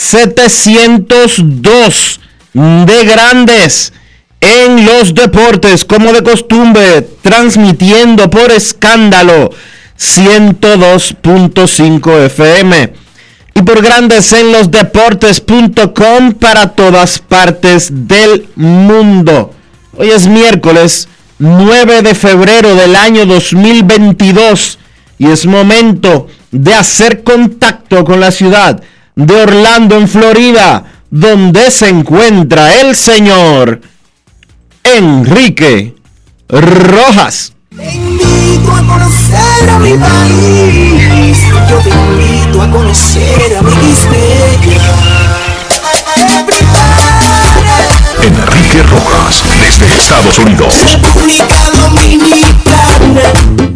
2702 de Grandes en los Deportes, como de costumbre, transmitiendo por escándalo 102.5 FM y por Grandes en los Deportes.com para todas partes del mundo. Hoy es miércoles 9 de febrero del año 2022 y es momento de hacer contacto con la ciudad de Orlando en Florida, donde se encuentra el señor Enrique Rojas. Te invito a conocer a mi país. Yo te invito a conocer a mi Enrique Rojas, desde Estados Unidos. República Dominicana.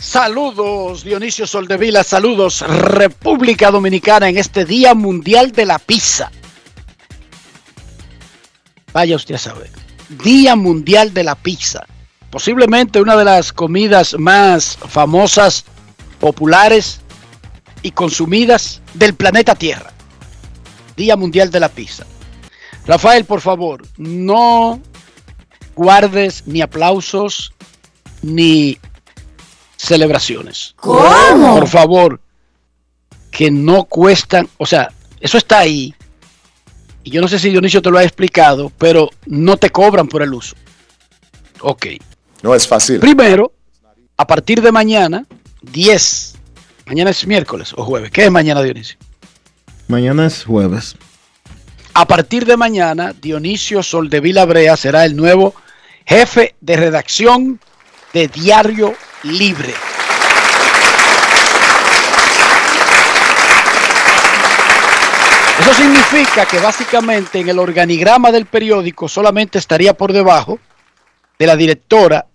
Saludos Dionisio Soldevila, saludos República Dominicana en este Día Mundial de la Pizza. Vaya usted a saber. Día Mundial de la Pizza. Posiblemente una de las comidas más famosas, populares y consumidas del planeta Tierra. Día Mundial de la Pizza. Rafael, por favor, no guardes ni aplausos ni celebraciones. ¿Cómo? Por favor, que no cuestan, o sea, eso está ahí. Y yo no sé si Dionisio te lo ha explicado, pero no te cobran por el uso. Ok. No es fácil. Primero, a partir de mañana, 10. Mañana es miércoles o jueves. ¿Qué es mañana, Dionisio? Mañana es jueves. A partir de mañana, Dionisio Soldevila Brea será el nuevo jefe de redacción de Diario Libre. Eso significa que básicamente en el organigrama del periódico solamente estaría por debajo de la directora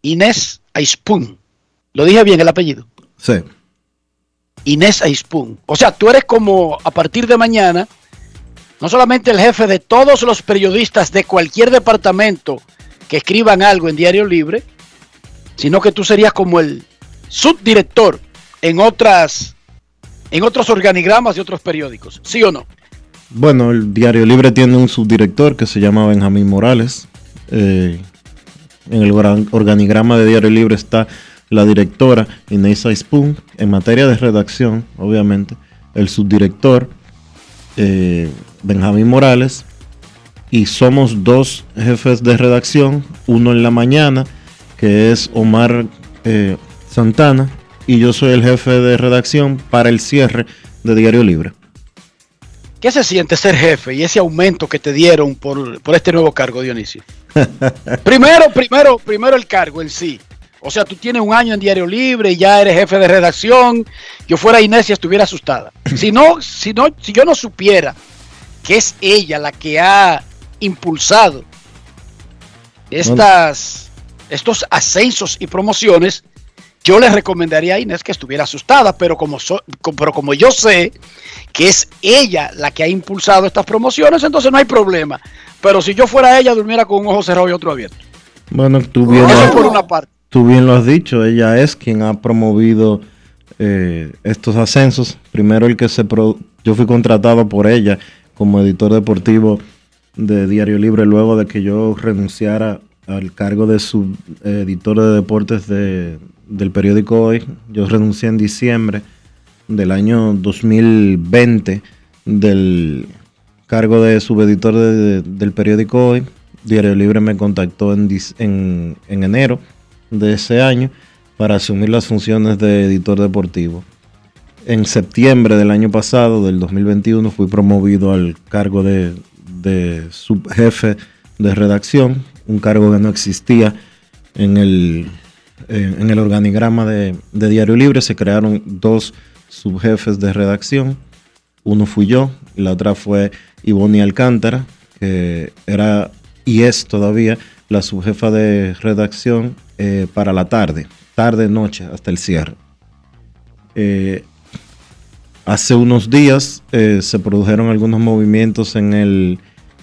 Inés Aispun. ¿Lo dije bien el apellido? Sí. Inés Aispun. O sea, tú eres como a partir de mañana, no solamente el jefe de todos los periodistas de cualquier departamento que escriban algo en Diario Libre, sino que tú serías como el subdirector en otras en otros organigramas y otros periódicos, ¿sí o no? Bueno, el Diario Libre tiene un subdirector que se llama Benjamín Morales. Eh, en el organigrama de Diario Libre está la directora Inés Aispun. En materia de redacción, obviamente, el subdirector eh, Benjamín Morales. Y somos dos jefes de redacción, uno en la mañana, que es Omar eh, Santana, y yo soy el jefe de redacción para el cierre de Diario Libre. ¿Qué se siente ser jefe y ese aumento que te dieron por, por este nuevo cargo, Dionisio? primero, primero, primero el cargo en sí. O sea, tú tienes un año en Diario Libre y ya eres jefe de redacción. Yo fuera Inés y estuviera asustada. Si no, si no, si yo no supiera que es ella la que ha impulsado estas, estos ascensos y promociones, Yo le recomendaría a Inés que estuviera asustada, pero como, so- pero como yo sé que es ella la que ha impulsado estas promociones, entonces no hay problema. Pero si yo fuera ella, durmiera con un ojo cerrado y otro abierto. Bueno, tú bien, Eso lo, por una parte. tú bien lo has dicho, ella es quien ha promovido eh, estos ascensos. Primero el que se... pro- yo fui contratado por ella como editor deportivo de Diario Libre luego de que yo renunciara al cargo de su eh, de deportes de- del periódico Hoy. Yo renuncié en diciembre del año 2020 del cargo de subeditor de- de- del periódico Hoy. Diario Libre me contactó en, en, en enero de ese año para asumir las funciones de editor deportivo. En septiembre del año pasado, del 2021, fui promovido al cargo de, de subjefe de redacción, un cargo que no existía en el, en, en el organigrama de, Diario Libre. Se crearon dos subjefes de redacción. Uno fui yo y la otra fue Ivonne Alcántara, que era y es todavía la subjefa de redacción eh, para la tarde, tarde-noche, hasta el cierre. Eh, hace unos días eh, se produjeron algunos movimientos en el,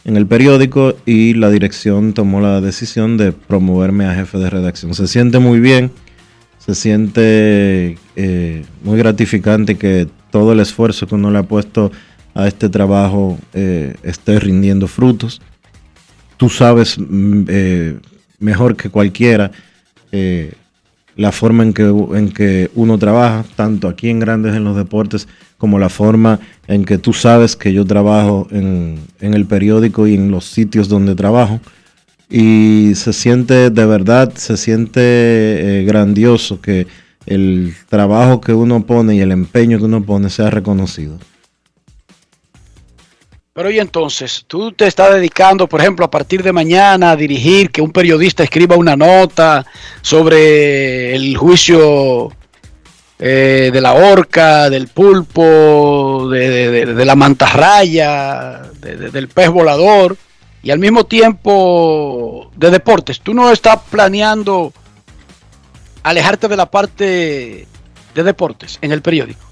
en el periódico y la dirección tomó la decisión de promoverme a jefe de redacción. Se siente muy bien, se siente eh, muy gratificante que todo el esfuerzo que uno le ha puesto a este trabajo eh, esté rindiendo frutos. Tú sabes mm, eh, mejor que cualquiera la forma en que, en que uno trabaja, tanto aquí en Grandes en los Deportes, como la forma en que tú sabes que yo trabajo en, el periódico y en los sitios donde trabajo. Y se siente, de verdad, se siente eh, grandioso que el trabajo que uno pone y el empeño que uno pone sea reconocido. Pero y entonces, tú te estás dedicando, por ejemplo, a partir de mañana a dirigir que un periodista escriba una nota sobre el juicio eh, de la orca, del pulpo, de, la mantarraya, de- de- del pez volador, y al mismo tiempo de deportes. Tú no estás planeando alejarte de la parte de deportes en el periódico.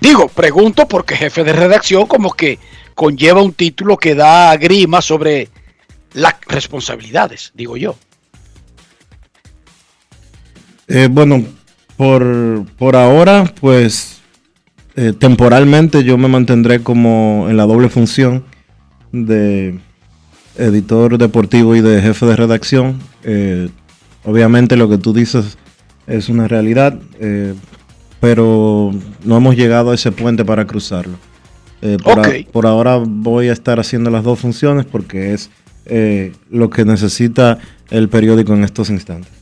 Digo, pregunto porque jefe de redacción como que conlleva un título que da grima sobre las responsabilidades, digo yo. Eh, bueno, por, por ahora, pues eh, temporalmente yo me mantendré como en la doble función de editor deportivo y de jefe de redacción. Eh, obviamente lo que tú dices es una realidad, eh, pero no hemos llegado a ese puente para cruzarlo. Por, a- por ahora voy a estar haciendo las dos funciones porque es lo que necesita el periódico en estos instantes.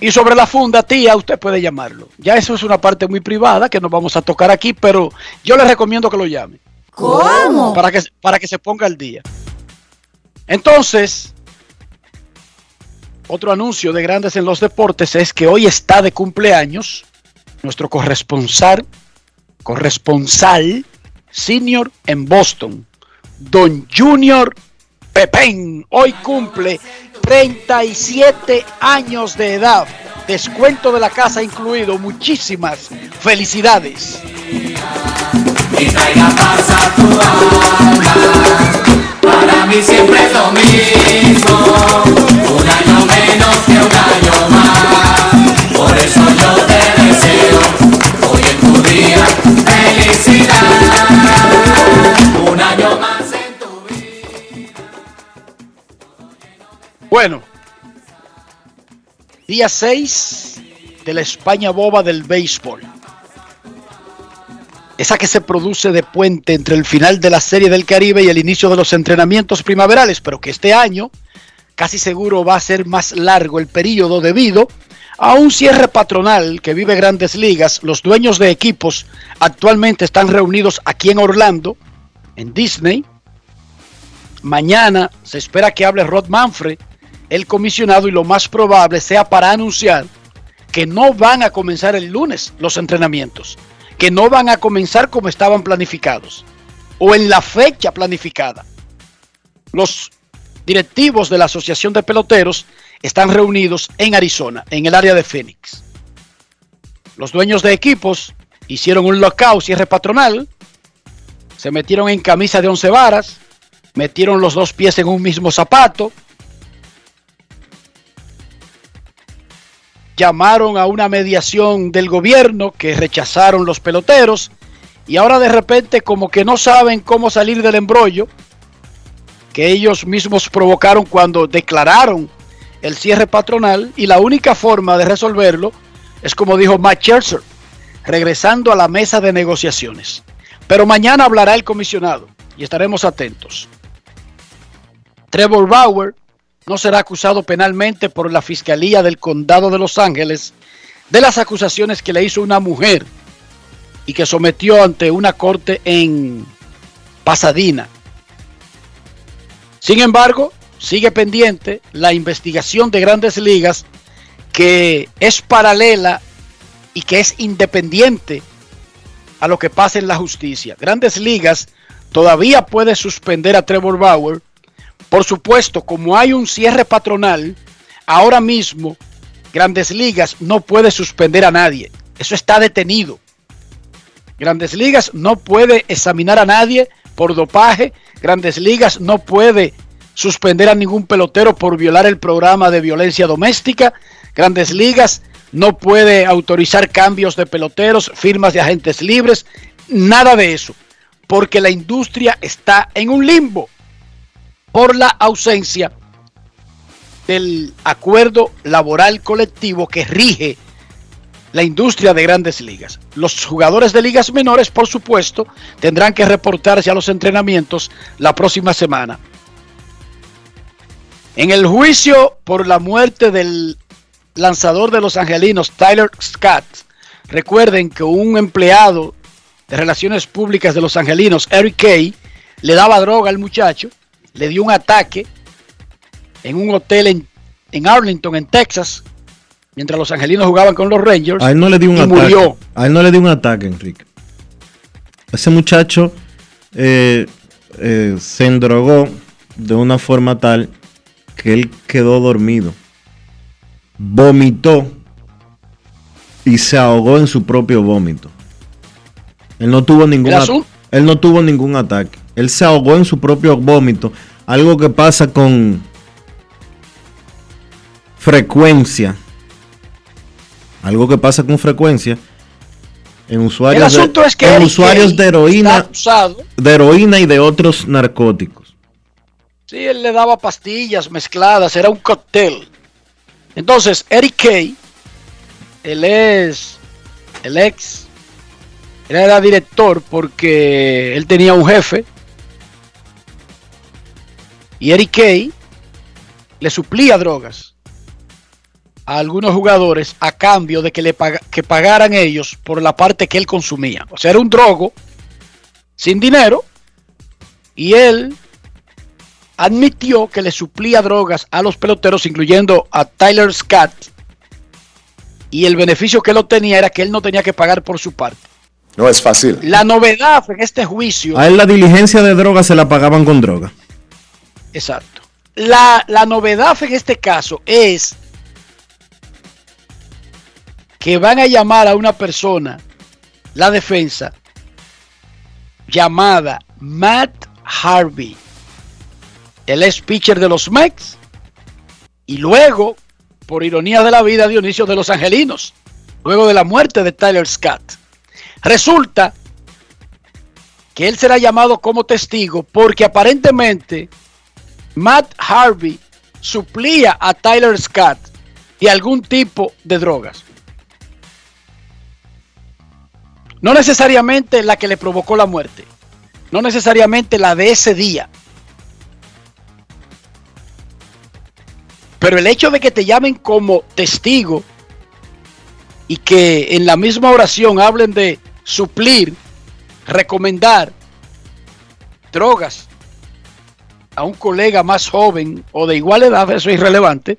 Y sobre la funda, tía, usted puede llamarlo. Ya eso es una parte muy privada que no vamos a tocar aquí, pero yo le recomiendo que lo llame. ¿Cómo? Para que, para que se ponga al día. Entonces, otro anuncio de Grandes en los Deportes es que hoy está de cumpleaños nuestro corresponsal, corresponsal senior en Boston, Don Junior Pepén. Hoy cumple 37 años de edad. Descuento de la casa incluido. Muchísimas felicidades. y traiga paz a tu alma. Para mí siempre es lo mismo, un año menos que un año más. Por eso yo te deseo hoy en tu día felicidad. Bueno, día 6 de la España boba del béisbol. Esa que se produce de puente entre el final de la Serie del Caribe y el inicio de los entrenamientos primaverales, pero que este año casi seguro va a ser más largo el periodo debido a un cierre patronal que vive grandes ligas. Los dueños de equipos actualmente están reunidos aquí en Orlando, en Disney. Mañana se espera que hable Rod Manfred, el comisionado, y lo más probable sea para anunciar que no van a comenzar el lunes los entrenamientos, que no van a comenzar como estaban planificados o en la fecha planificada. Los directivos de la Asociación de Peloteros están reunidos en Arizona, en el área de Phoenix. Los dueños de equipos hicieron un lockout, cierre patronal, se metieron en camisa de once varas, metieron los dos pies en un mismo zapato, llamaron a una mediación del gobierno que rechazaron los peloteros y ahora de repente como que no saben cómo salir del embrollo que ellos mismos provocaron cuando declararon el cierre patronal y la única forma de resolverlo es como dijo Matt Scherzer, regresando a la mesa de negociaciones. Pero mañana hablará el comisionado y estaremos atentos. Trevor Bauer no será acusado penalmente por la Fiscalía del Condado de Los Ángeles de las acusaciones que le hizo una mujer y que sometió ante una corte en Pasadena. Sin embargo, sigue pendiente la investigación de grandes ligas que es paralela y que es independiente a lo que pasa en la justicia. Grandes ligas todavía puede suspender a Trevor Bauer. Por supuesto, como hay un cierre patronal, ahora mismo Grandes Ligas no puede suspender a nadie. Eso está detenido. Grandes Ligas no puede examinar a nadie por dopaje. Grandes Ligas no puede suspender a ningún pelotero por violar el programa de violencia doméstica. Grandes Ligas no puede autorizar cambios de peloteros, firmas de agentes libres, nada de eso, porque la industria está en un limbo por la ausencia del acuerdo laboral colectivo que rige la industria de grandes ligas. Los jugadores de ligas menores, por supuesto, tendrán que reportarse a los entrenamientos la próxima semana. En el juicio por la muerte del lanzador de los angelinos, Tyler Scott, recuerden que un empleado de relaciones públicas de los angelinos, Eric Kay, le daba droga al muchacho, le dio un ataque en un hotel en, en Arlington, en Texas, mientras los angelinos jugaban con los Rangers. A él no le dio un ataque. murió. A él no le dio un ataque, Enrique. Ese muchacho eh, eh, se endrogó de una forma tal que él quedó dormido. Vomitó y se ahogó en su propio vómito. Él no tuvo ningún él no tuvo ningún ataque. Él se ahogó en su propio vómito. Algo que pasa con frecuencia. Algo que pasa con frecuencia en usuarios, de, es que en usuarios de heroína, de heroína y de otros narcóticos. Sí, él le daba pastillas mezcladas, era un cóctel. Entonces, Eric Kay, él es el ex, él era director porque él tenía un jefe. Y Eric Kay le suplía drogas a algunos jugadores a cambio de que le que pagaran ellos por la parte que él consumía. O sea, era un drogo sin dinero y él admitió que le suplía drogas a los peloteros, incluyendo a Tyler Scott, y el beneficio que él obtenía era que él no tenía que pagar por su parte. No es fácil. La novedad en este juicio, A él la diligencia de droga se la pagaban con droga. Exacto, la, la novedad en este caso es que van a llamar a una persona, la defensa, llamada Matt Harvey. Él es pitcher de los Mex. Y luego, por ironía de la vida, Dionisio de los Angelinos. Luego de la muerte de Tyler Scott. Resulta que él será llamado como testigo porque aparentemente Matt Harvey suplía a Tyler Scott de algún tipo de drogas. No necesariamente la que le provocó la muerte. No necesariamente la de ese día. Pero el hecho de que te llamen como testigo y que en la misma oración hablen de suplir, recomendar drogas a un colega más joven o de igual edad, eso es irrelevante,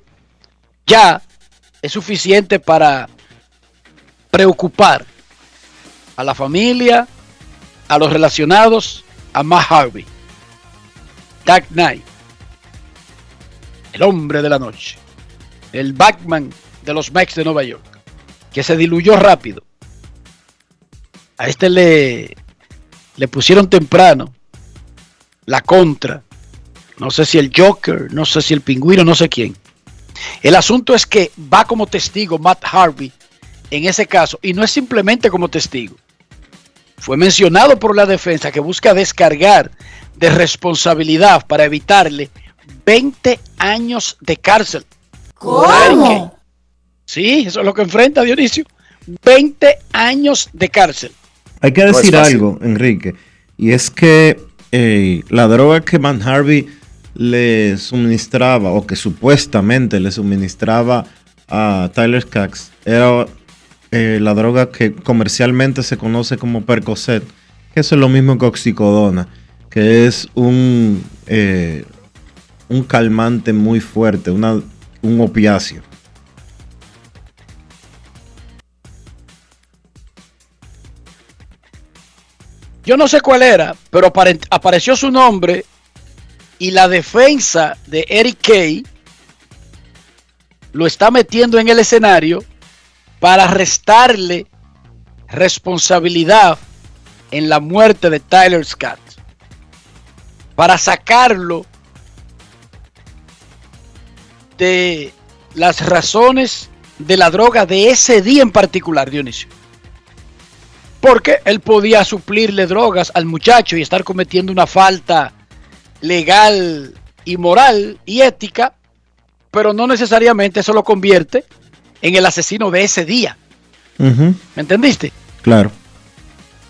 ya es suficiente para preocupar a la familia, a los relacionados, a Matt Harvey. Dark Knight, el hombre de la noche, el Batman de los Mets de Nueva York, que se diluyó rápido A este le, le pusieron temprano la contra. No sé si el Joker, no sé si el pingüino, no sé quién. El asunto es que va como testigo Matt Harvey en ese caso y no es simplemente como testigo. Fue mencionado por la defensa que busca descargar de responsabilidad para evitarle 20 años de cárcel. ¿Cómo? Sí, eso es lo que enfrenta Dionisio. 20 años de cárcel. Hay que decir algo, Enrique, y es que eh, la droga que Van Harvey le suministraba, o que supuestamente le suministraba a Tyler Cax, era eh, la droga que comercialmente se conoce como Percocet, que eso es lo mismo que oxicodona, que es un, eh, un calmante muy fuerte, una- un opiáceo. Yo no sé cuál era, pero apare- apareció su nombre y la defensa de Eric Kay lo está metiendo en el escenario para restarle responsabilidad en la muerte de Tyler Scott. Para sacarlo de las razones de la droga de ese día en particular, Dionisio. Porque él podía suplirle drogas al muchacho y estar cometiendo una falta legal y moral y ética, pero no necesariamente eso lo convierte en el asesino de ese día. ¿Me entendiste? claro.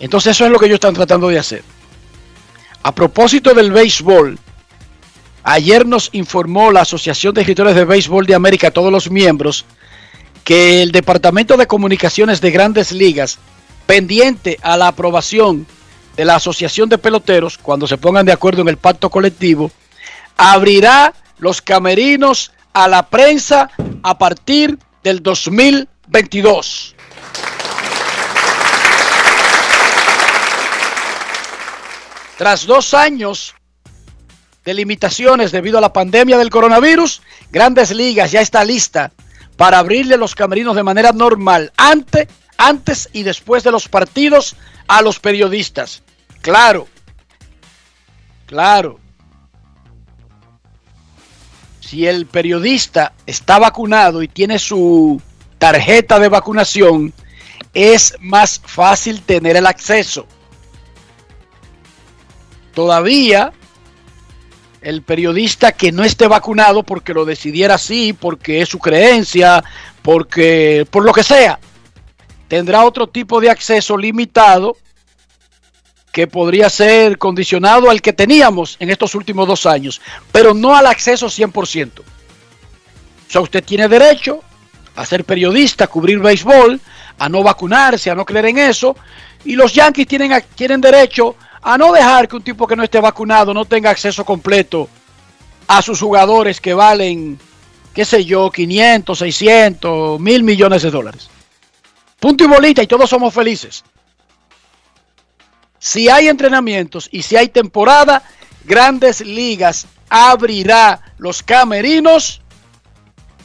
Entonces eso es lo que ellos están tratando de hacer. A propósito del béisbol, ayer nos informó la Asociación de Escritores de Béisbol de América, todos los miembros, que el Departamento de Comunicaciones de Grandes Ligas, pendiente a la aprobación de la Asociación de Peloteros, cuando se pongan de acuerdo en el pacto colectivo, abrirá los camerinos a la prensa a partir del 2022. Tras dos años de limitaciones debido a la pandemia del coronavirus, Grandes Ligas ya está lista para abrirle los camerinos de manera normal ante, antes y después de los partidos a los periodistas. Claro, claro. Si el periodista está vacunado y tiene su tarjeta de vacunación, es más fácil tener el acceso. Todavía el periodista que no esté vacunado porque lo decidiera así, porque es su creencia, porque por lo que sea, tendrá otro tipo de acceso limitado que podría ser condicionado al que teníamos en estos últimos dos años, pero no al acceso 100%. O sea, usted tiene derecho a ser periodista, a cubrir béisbol, a no vacunarse, a no creer en eso, y los Yankees tienen, tienen derecho a no dejar que un tipo que no esté vacunado no tenga acceso completo a sus jugadores que valen, qué sé yo, 500, 600, mil millones de dólares. Punto y bolita y todos somos felices. Si hay entrenamientos y si hay temporada, Grandes Ligas abrirá los camerinos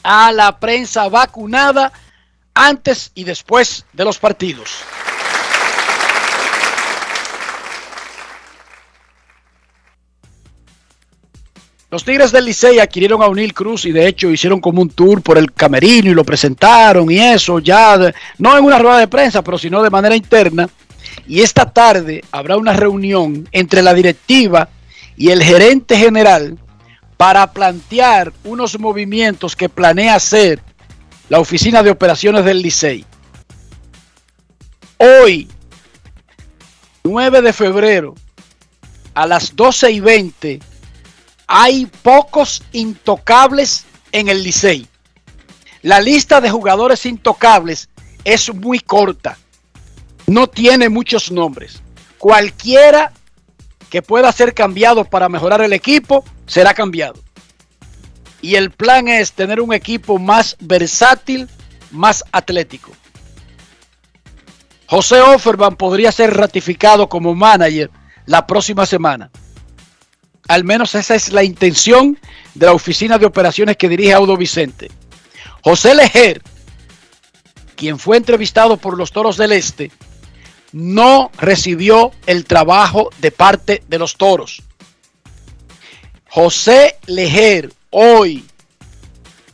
a la prensa vacunada antes y después de los partidos. Los Tigres del Licey adquirieron a O'Neill Cruz y de hecho hicieron como un tour por el camerino y lo presentaron y eso ya, no en una rueda de prensa, pero sino de manera interna. Y esta tarde habrá una reunión entre la directiva y el gerente general para plantear unos movimientos que planea hacer la oficina de operaciones del Licey. Hoy, 9 de febrero, a las 12 y 20, hay pocos intocables en el Licey. La lista de jugadores intocables es muy corta. No tiene muchos nombres. Cualquiera que pueda ser cambiado para mejorar el equipo será cambiado. Y el plan es tener un equipo más versátil, más atlético. José Offerman podría ser ratificado como manager la próxima semana. Al menos esa es la intención de la oficina de operaciones que dirige Audo Vicente. José Lejer, quien fue entrevistado por los Toros del Este, no recibió el trabajo de parte de los toros. José Lejer, hoy,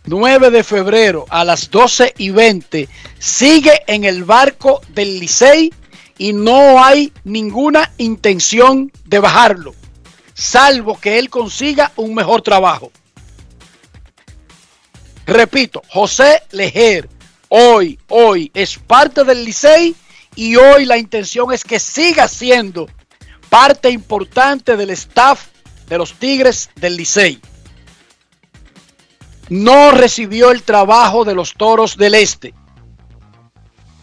9 de febrero, a las 12 y 20, sigue en el barco del Licey y no hay ninguna intención de bajarlo, salvo que él consiga un mejor trabajo. Repito, José Lejer, hoy, hoy es parte del Licey y hoy la intención es que siga siendo parte importante del staff de los Tigres del Licey. No recibió el trabajo de los Toros del Este.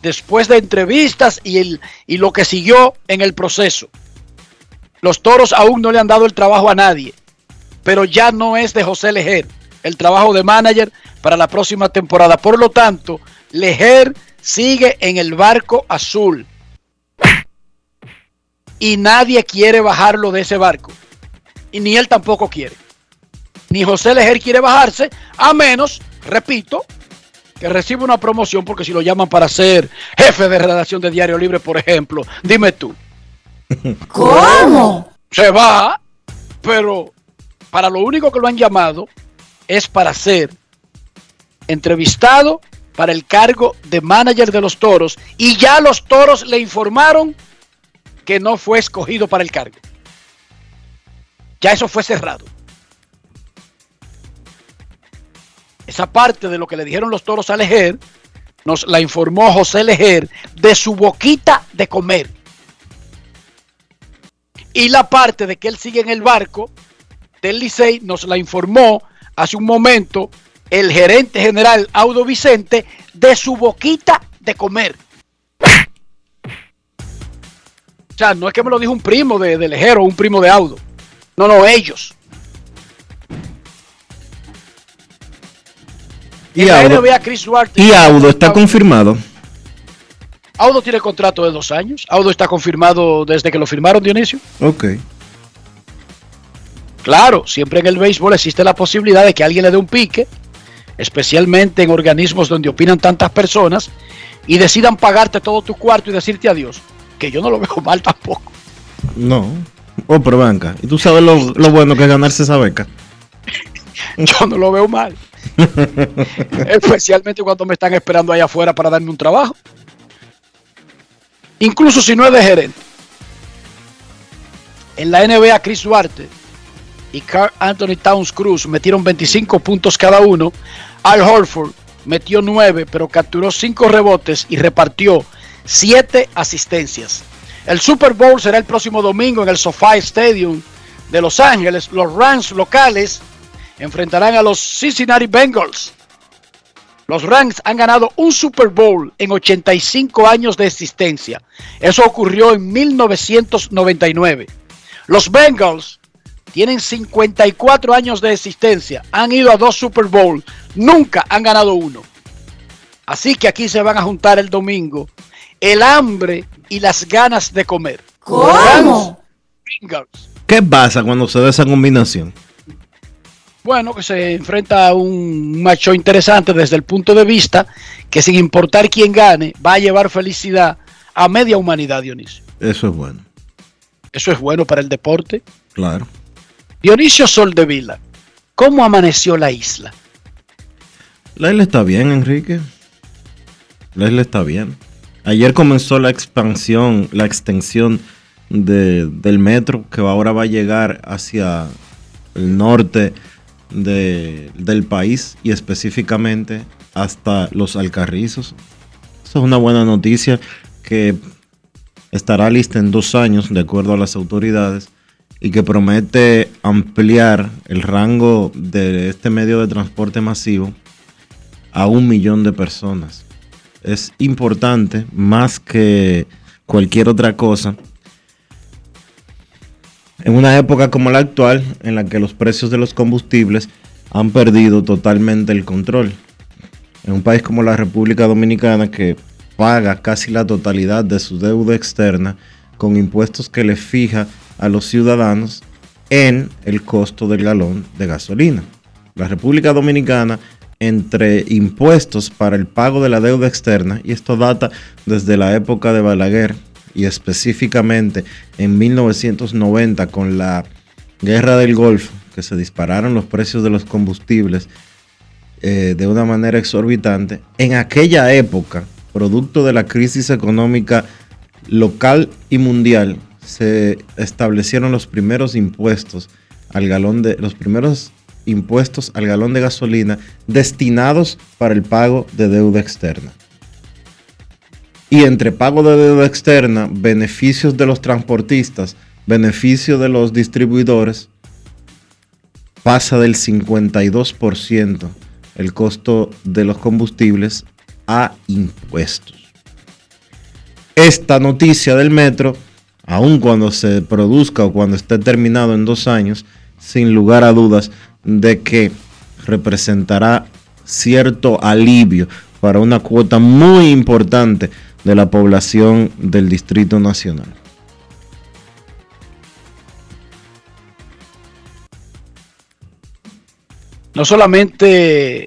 Después de entrevistas y, el, y lo que siguió en el proceso. Los Toros aún no le han dado el trabajo a nadie. Pero ya no es de José Lejer el trabajo de manager para la próxima temporada. Por lo tanto, Lejer sigue en el barco azul. Y nadie quiere bajarlo de ese barco y ni él tampoco quiere. Ni José Lejer quiere bajarse, a menos, repito, que reciba una promoción, porque si lo llaman para ser jefe de redacción de Diario Libre, por ejemplo, dime tú. ¿Cómo? Se va, pero para lo único que lo han llamado es para ser entrevistado para el cargo de manager de los toros y ya los toros le informaron que no fue escogido para el cargo. Ya eso fue cerrado. Esa parte de lo que le dijeron los toros a Lejer nos la informó José Lejer de su boquita de comer. Y la parte de que él sigue en el barco del Licey nos la informó hace un momento el gerente general Audo Vicente de su boquita de comer. O sea, no es que me lo dijo un primo de, de Lejero un primo de Audo. No, no, ellos. Y Audo, NBA, Chris y Audo está confirmado. Audo tiene contrato de dos años. Audo está confirmado desde que lo firmaron, Dionisio. Ok. Claro, siempre en el béisbol existe la posibilidad de que alguien le dé un pique, especialmente en organismos donde opinan tantas personas, y decidan pagarte todo tu cuarto y decirte adiós. Que yo no lo veo mal tampoco. No. Oh, pero acá. ¿Y tú sabes lo, lo bueno que es ganarse esa beca? Yo no lo veo mal. Especialmente cuando me están esperando allá afuera para darme un trabajo. Incluso si no es de gerente. En la NBA, Chris Duarte y Carl Anthony Towns Cruz metieron 25 puntos cada uno. Al Horford metió 9, pero capturó 5 rebotes y repartió 7 asistencias. El Super Bowl será el próximo domingo en el SoFi Stadium de Los Ángeles. Los Rams locales enfrentarán a los Cincinnati Bengals. Los Rams han ganado un Super Bowl en 85 años de existencia. Eso ocurrió en 1999. Los Bengals tienen 54 años de existencia. Han ido a dos Super Bowl. Nunca han ganado uno. Así que aquí se van a juntar el domingo el hambre y las ganas de comer. ¿Cómo? Bengals. ¿Qué pasa cuando se da esa combinación? Bueno, que se enfrenta a un macho interesante desde el punto de vista que sin importar quién gane, va a llevar felicidad a media humanidad, Dionisio. Eso es bueno. Eso es bueno para el deporte. Claro. Dionisio Soldevila, ¿cómo amaneció la isla? La isla está bien, Enrique. La isla está bien. Ayer comenzó la expansión, la extensión de- del metro que ahora va a llegar hacia el norte de- del país y específicamente hasta los Alcarrizos. Esa es una buena noticia que estará lista en dos años, de acuerdo a las autoridades, y que promete ampliar el rango de este medio de transporte masivo a un millón de personas. Es importante, más que cualquier otra cosa, en una época como la actual, en la que los precios de los combustibles han perdido totalmente el control. En un país como la República Dominicana, que paga casi la totalidad de su deuda externa con impuestos que le fija a los ciudadanos en el costo del galón de gasolina. La República Dominicana, entre impuestos para el pago de la deuda externa, y esto data desde la época de Balaguer, y específicamente en 1990 con la guerra del Golfo, que se dispararon los precios de los combustibles eh, de una manera exorbitante, en aquella época, producto de la crisis económica local y mundial, se establecieron los primeros impuestos al galón de los primeros impuestos al galón de gasolina destinados para el pago de deuda externa. Y entre pago de deuda externa, beneficios de los transportistas, beneficio de los distribuidores, pasa del 52% el costo de los combustibles a impuestos. Esta noticia del metro, aun cuando se produzca o cuando esté terminado en dos años, sin lugar a dudas de que representará cierto alivio para una cuota muy importante de la población del Distrito Nacional. No solamente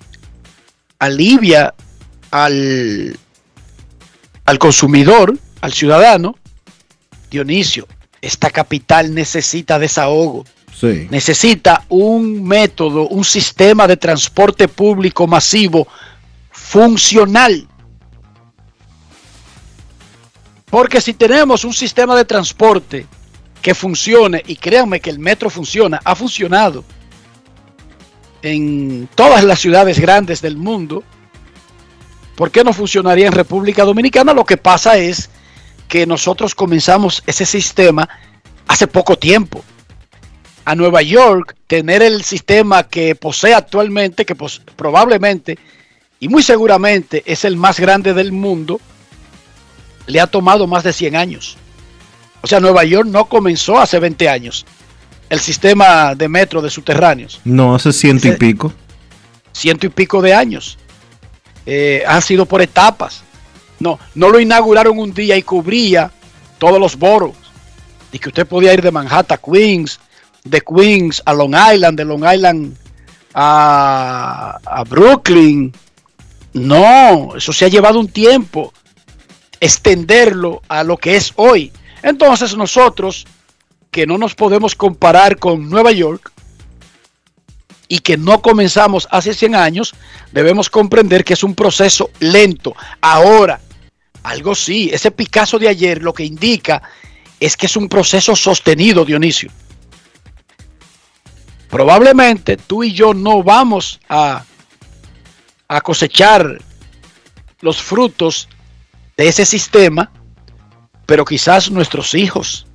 alivia al, al consumidor, al ciudadano, Dionisio, esta capital necesita desahogo. Sí. Necesita un método, un sistema de transporte público masivo funcional. Porque si tenemos un sistema de transporte que funcione, y créanme que el metro funciona, ha funcionado en todas las ciudades grandes del mundo, ¿por qué no funcionaría en República Dominicana? Lo que pasa es que nosotros comenzamos ese sistema hace poco tiempo. A Nueva York, tener el sistema que posee actualmente, que pos- probablemente y muy seguramente es el más grande del mundo, le ha tomado más de 100 años. O sea, Nueva York no comenzó hace 20 años el sistema de metro de subterráneos No, hace ciento y pico. ciento y pico de años. Eh, han sido por etapas. No, no lo inauguraron un día y cubría todos los boroughs. Y que usted podía ir de Manhattan a Queens, de Queens a Long Island, de Long Island a, a Brooklyn. No, eso se ha llevado un tiempo. Extenderlo a lo que es hoy. Entonces nosotros, que no nos podemos comparar con Nueva York, y que no comenzamos hace 100 años, debemos comprender que es un proceso lento. Ahora, algo sí, ese Picasso de ayer lo que indica es que es un proceso sostenido, Dionisio. Probablemente tú y yo no vamos a, a cosechar los frutos de ese sistema, pero quizás nuestros hijos,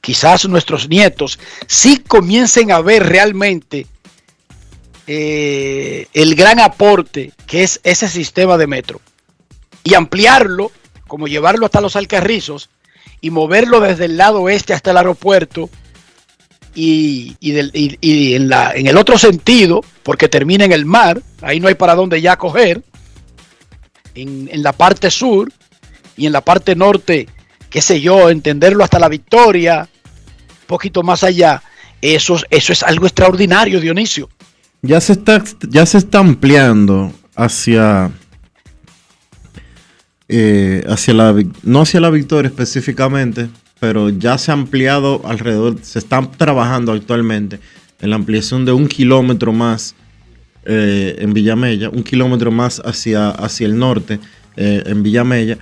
quizás nuestros nietos, sí comiencen a ver realmente eh, el gran aporte que es ese sistema de metro y ampliarlo, como llevarlo hasta los Alcarrizos y moverlo desde el lado oeste hasta el aeropuerto y, y del- y- en, la, en el otro sentido, porque termina en el mar, ahí no hay para dónde ya coger, en, en la parte sur y en la parte norte, qué sé yo, entenderlo hasta la victoria, un poquito más allá, eso, eso es algo extraordinario, Dionisio. Ya se está, ya se está ampliando hacia, eh, hacia la, no hacia la victoria específicamente, pero ya se ha ampliado alrededor, se está trabajando actualmente en la ampliación de un kilómetro más eh, en Villamella, un kilómetro más hacia, hacia el norte eh, en Villamella.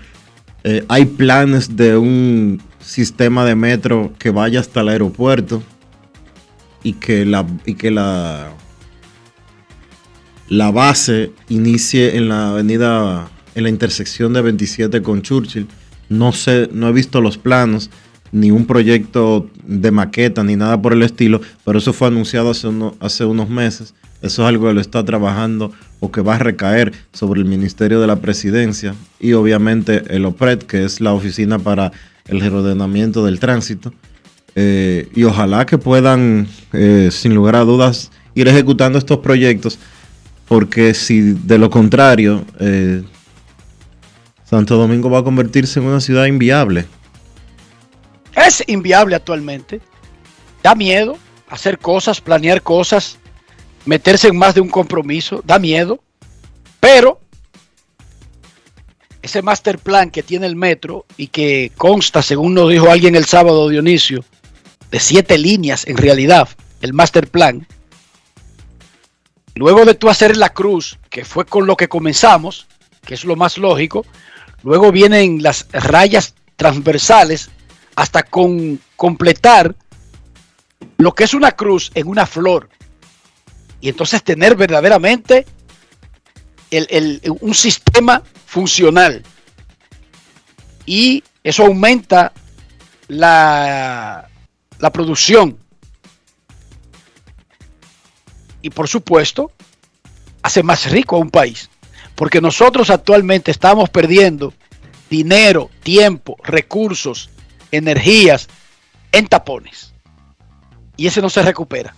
Hay planes de un sistema de metro que vaya hasta el aeropuerto y que la, y que la, la base inicie en la avenida, en la intersección de 27 con Churchill. No sé, no he visto los planos, ni un proyecto de maqueta, ni nada por el estilo, pero eso fue anunciado hace, uno- hace unos meses. Eso es algo que lo está trabajando o que va a recaer sobre el Ministerio de la Presidencia y obviamente el OPRED, que es la Oficina para el Reordenamiento del Tránsito. Eh, y ojalá que puedan, eh, sin lugar a dudas, ir ejecutando estos proyectos, porque si de lo contrario, eh, Santo Domingo va a convertirse en una ciudad inviable. Es inviable actualmente. Da miedo hacer cosas, planear cosas, meterse en más de un compromiso. Da miedo. Pero ese master plan que tiene el metro y que consta, según nos dijo alguien el sábado, Dionisio, de siete líneas en realidad, el master plan. Luego de tú hacer la cruz, que fue con lo que comenzamos, que es lo más lógico, luego vienen las rayas transversales hasta con completar lo que es una cruz en una flor. Y entonces tener verdaderamente el- el- un sistema funcional. Y eso aumenta la, la producción. Y por supuesto, hace más rico a un país. Porque nosotros actualmente estamos perdiendo dinero, tiempo, recursos, energías en tapones. Y ese no se recupera.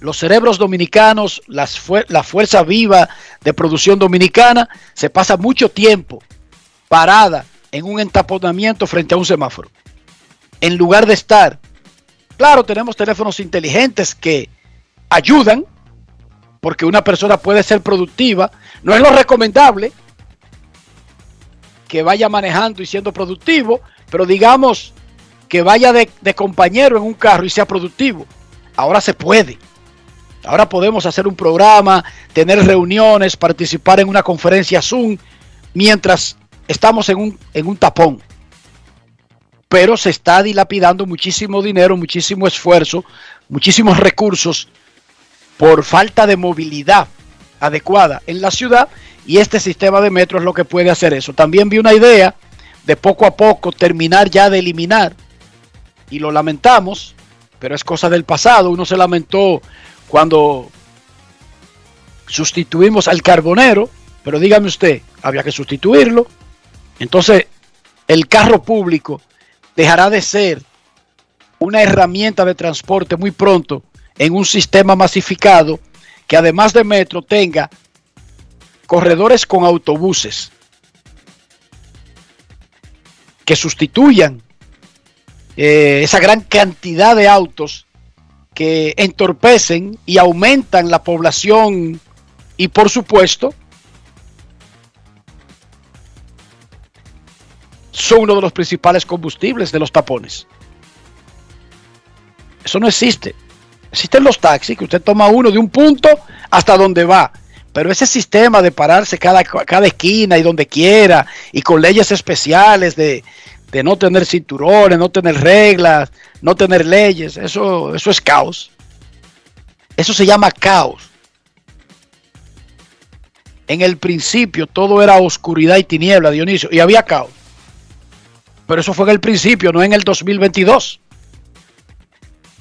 Los cerebros dominicanos, las la fuerza viva de producción dominicana, se pasa mucho tiempo parada en un entaponamiento frente a un semáforo. En lugar de estar, claro, tenemos teléfonos inteligentes que ayudan, porque una persona puede ser productiva. No es lo recomendable que vaya manejando y siendo productivo, pero digamos que vaya de, compañero en un carro y sea productivo. Ahora se puede. Ahora podemos hacer un programa, tener reuniones, participar en una conferencia Zoom, mientras estamos en un, en un tapón. Pero se está dilapidando muchísimo dinero, muchísimo esfuerzo, muchísimos recursos por falta de movilidad adecuada en la ciudad y este sistema de metro es lo que puede hacer eso. También vi una idea de poco a poco terminar ya de eliminar y lo lamentamos, pero es cosa del pasado. Uno se lamentó cuando sustituimos al carbonero, pero dígame usted, había que sustituirlo. Entonces, el carro público dejará de ser una herramienta de transporte muy pronto en un sistema masificado que además de metro tenga corredores con autobuses que sustituyan eh, esa gran cantidad de autos que entorpecen y aumentan la población y por supuesto son uno de los principales combustibles de los tapones. Eso no existe. Existen los taxis que usted toma uno de un punto hasta donde va. Pero ese sistema de pararse cada, cada esquina y donde quiera y con leyes especiales de, de no tener cinturones, no tener reglas, no tener leyes, eso, eso es caos. Eso se llama caos. En el principio todo era oscuridad y tiniebla, Dionisio, y había caos. Pero eso fue en el principio, no en el 2022.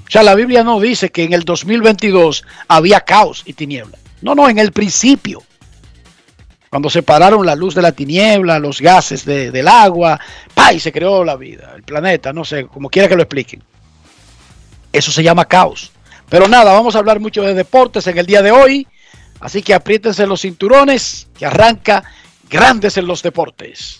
O sea, la Biblia no dice que en el 2022 había caos y tiniebla. No, no, en el principio. Cuando separaron la luz de la tiniebla, los gases de- del agua, ¡pa! y se creó la vida, el planeta, no sé, como quiera que lo expliquen. Eso se llama caos. Pero nada, vamos a hablar mucho de deportes en el día de hoy. Así que apriétense los cinturones, que arranca Grandes en los Deportes.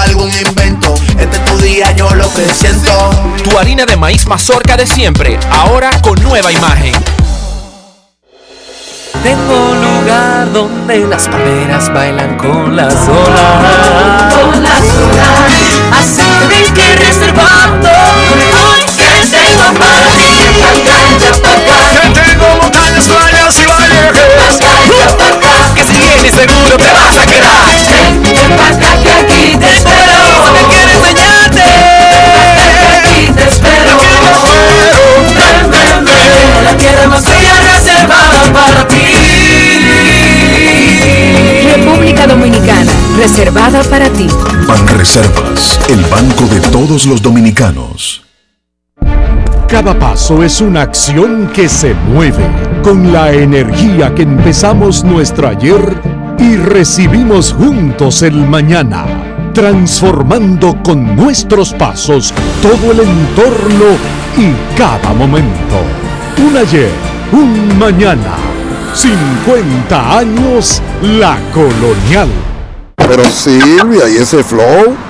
algún invento. Este es tu día, yo lo que siento. Tu harina de maíz mazorca de siempre, ahora con nueva imagen. Tengo un lugar donde las palmeras bailan con las olas. Con las olas. Así que que reservando. Hoy que tengo para ti. Acá, pa' acá. Que tengo montañas, playas y valles. Acá, pa' acá. Que si vienes seguro te vas a quedar. Ven acá. Ven, para ti. República Dominicana, reservada para ti. Banreservas, el banco de todos los dominicanos. Cada paso es una acción que se mueve con la energía que empezamos nuestro ayer y recibimos juntos el mañana, transformando con nuestros pasos todo el entorno y cada momento. Un ayer, un mañana, 50 años la colonial. Pero Silvia, ¿y ese flow?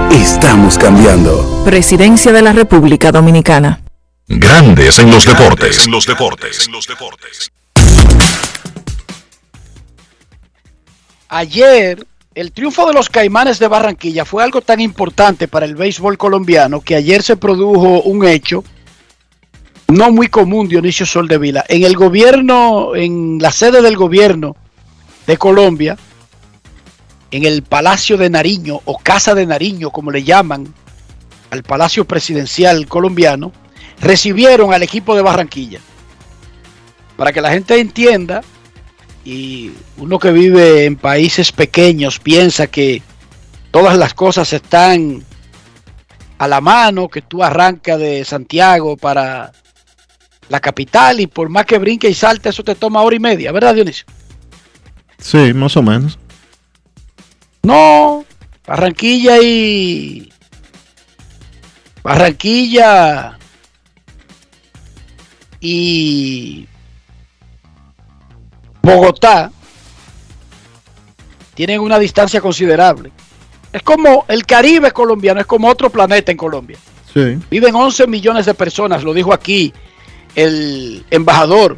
Estamos cambiando. Presidencia de la República Dominicana. Grandes en los deportes. En los deportes. En los deportes. Ayer, el triunfo de los Caimanes de Barranquilla fue algo tan importante para el béisbol colombiano que ayer se produjo un hecho no muy común, Dionisio Soldevila. En el gobierno, en la sede del gobierno de Colombia, en el Palacio de Nariño o Casa de Nariño, como le llaman al Palacio Presidencial colombiano, recibieron al equipo de Barranquilla. Para que la gente entienda, y uno que vive en países pequeños piensa que todas las cosas están a la mano, que tú arrancas de Santiago para la capital y por más que brinque y salte, eso te toma hora y media, ¿verdad, Dionisio? Sí, más o menos. No, Barranquilla y Barranquilla y Bogotá tienen una distancia considerable. Es como el Caribe colombiano, es como otro planeta en Colombia. Sí. Viven 11 millones de personas, lo dijo aquí el embajador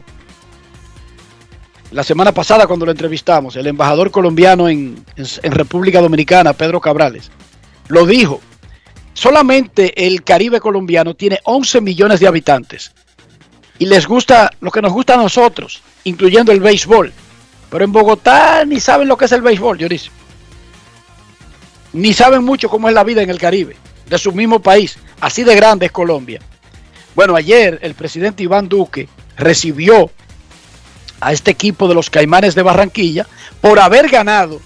la semana pasada cuando lo entrevistamos, el embajador colombiano en, República Dominicana, Pedro Cabrales, lo dijo. Solamente el Caribe colombiano tiene 11 millones de habitantes. Y les gusta lo que nos gusta a nosotros, incluyendo el béisbol. Pero en Bogotá ni saben lo que es el béisbol, Dionisio. Ni saben mucho cómo es la vida en el Caribe, de su mismo país. Así de grande es Colombia. Bueno, ayer el presidente Iván Duque recibió a este equipo de los Caimanes de Barranquilla por haber ganado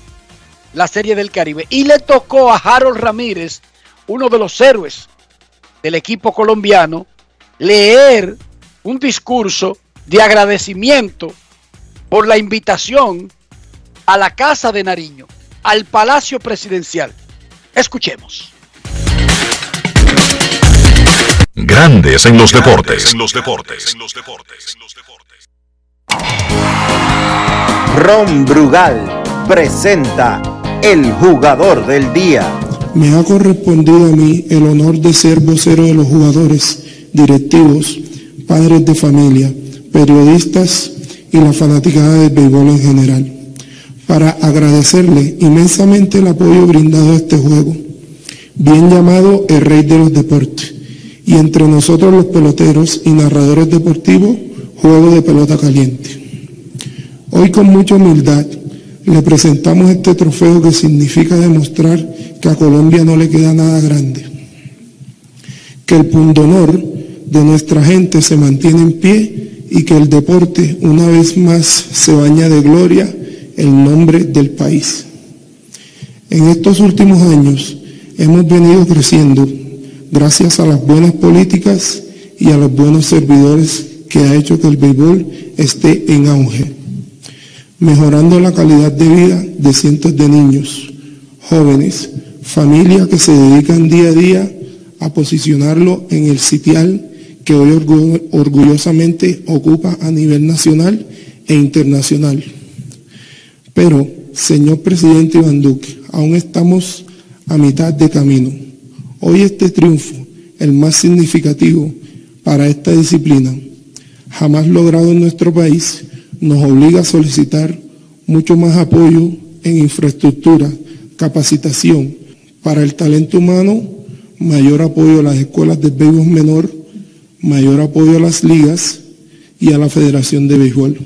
la Serie del Caribe. Y le tocó a Harold Ramírez, uno de los héroes del equipo colombiano, leer un discurso de agradecimiento por la invitación a la Casa de Nariño, al Palacio Presidencial. Escuchemos. Grandes en los deportes. En los deportes. En los deportes. Ron Brugal presenta el jugador del día. Me ha correspondido a mí el honor de ser vocero de los jugadores, directivos, padres de familia, periodistas y la fanaticada del béisbol en general, para agradecerle inmensamente el apoyo brindado a este juego, bien llamado el rey de los deportes, y entre nosotros los peloteros y narradores deportivos, juego de pelota caliente. Hoy con mucha humildad le presentamos este trofeo que significa demostrar que a Colombia no le queda nada grande, que el pundonor de nuestra gente se mantiene en pie y que el deporte una vez más se baña de gloria el nombre del país. En estos últimos años hemos venido creciendo gracias a las buenas políticas y a los buenos servidores que ha hecho que el béisbol esté en auge, mejorando la calidad de vida de cientos de niños, jóvenes, familias que se dedican día a día a posicionarlo en el sitial que hoy orgullosamente ocupa a nivel nacional e internacional. Pero, señor presidente Iván Duque, aún estamos a mitad de camino. Hoy este triunfo, el más significativo para esta disciplina, jamás logrado en nuestro país, nos obliga a solicitar mucho más apoyo en infraestructura, capacitación para el talento humano, mayor apoyo a las escuelas de béisbol menor, mayor apoyo a las ligas y a la Federación de Béisbol.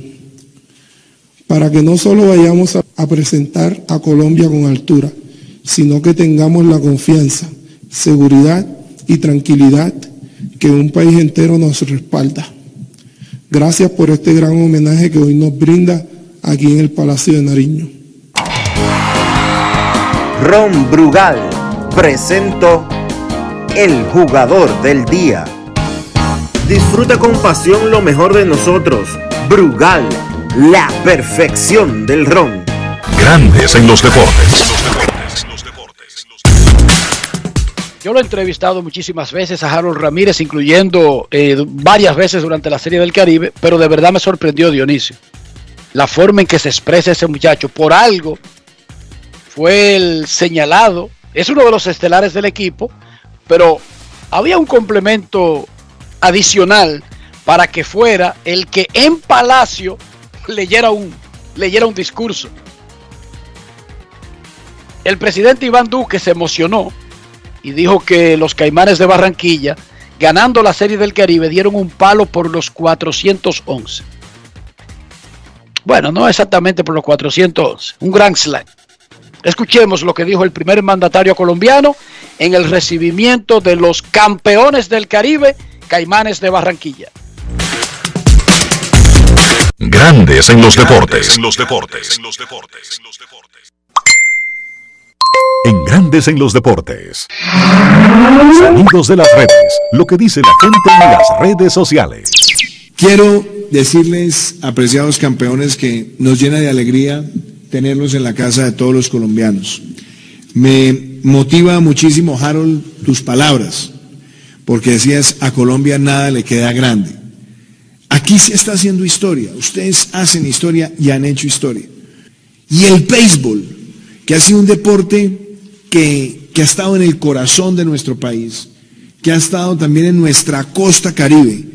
para que no solo vayamos a, a presentar a Colombia con altura, sino que tengamos la confianza, seguridad y tranquilidad que un país entero nos respalda. Gracias por este gran homenaje que hoy nos brinda aquí en el Palacio de Nariño. Ron Brugal presento el jugador del día. Disfruta con pasión lo mejor de nosotros. Brugal, la perfección del ron. Grandes en los deportes. Yo lo he entrevistado muchísimas veces a Harold Ramírez, incluyendo eh, varias veces durante la Serie del Caribe, pero de verdad me sorprendió Dionisio. La forma en que se expresa ese muchacho. Por algo fue el señalado. Es uno de los estelares del equipo, pero había un complemento adicional para que fuera el que en Palacio leyera un, leyera un discurso. El presidente Iván Duque se emocionó y dijo que los Caimanes de Barranquilla, ganando la Serie del Caribe, dieron un palo por los 411. Bueno, no exactamente por los 411, un gran slam. Escuchemos lo que dijo el primer mandatario colombiano en el recibimiento de los campeones del Caribe, Caimanes de Barranquilla. Grandes en los deportes. En los deportes. En los deportes. En Grandes en los deportes. Sonidos de las redes. Lo que dice la gente en las redes sociales. Quiero decirles, apreciados campeones, que nos llena de alegría tenerlos en la casa de todos los colombianos. Me motiva muchísimo, Harold, tus palabras, porque decías, a Colombia nada le queda grande. Aquí se está haciendo historia, ustedes hacen historia y han hecho historia. Y el béisbol, que ha sido un deporte que, que ha estado en el corazón de nuestro país, que ha estado también en nuestra costa caribe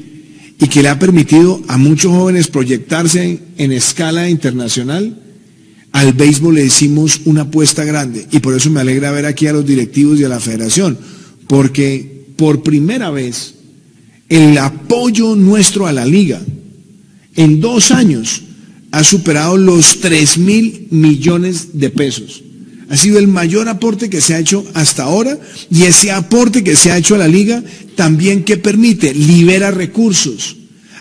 y que le ha permitido a muchos jóvenes proyectarse en escala internacional, al béisbol le decimos una apuesta grande y por eso me alegra ver aquí a los directivos y a la federación, porque por primera vez el apoyo nuestro a la liga en dos años ha superado los 3 mil millones de pesos. Ha sido el mayor aporte que se ha hecho hasta ahora y ese aporte que se ha hecho a la liga también que permite, libera recursos.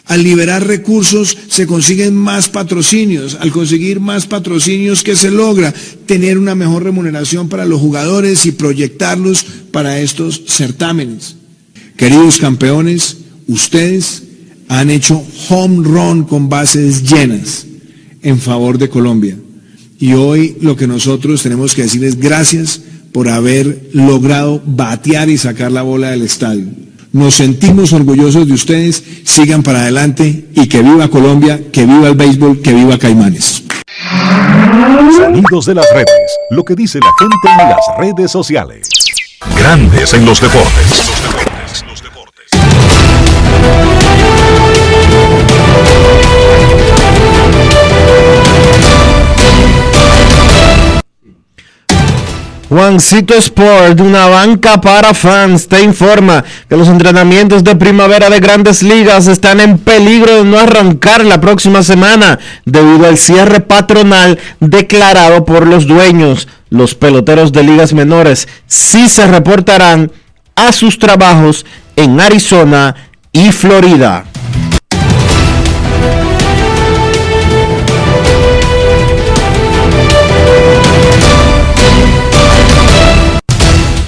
Al liberar recursos se consiguen más patrocinios. Al conseguir más patrocinios, ¿qué se logra? Tener una mejor remuneración para los jugadores y proyectarlos para estos certámenes. Queridos campeones, ustedes han hecho home run con bases llenas en favor de Colombia. Y hoy lo que nosotros tenemos que decir es gracias por haber logrado batear y sacar la bola del estadio. Nos sentimos orgullosos de ustedes, sigan para adelante y que viva Colombia, que viva el béisbol, que viva Caimanes. Sonidos de las redes. Lo que dice la gente en las redes sociales. Grandes en los deportes. Juancito Sport, una banca para fans, te informa que los entrenamientos de primavera de grandes ligas están en peligro de no arrancar la próxima semana debido al cierre patronal declarado por los dueños. Los peloteros de ligas menores sí se reportarán a sus trabajos en Arizona y Florida.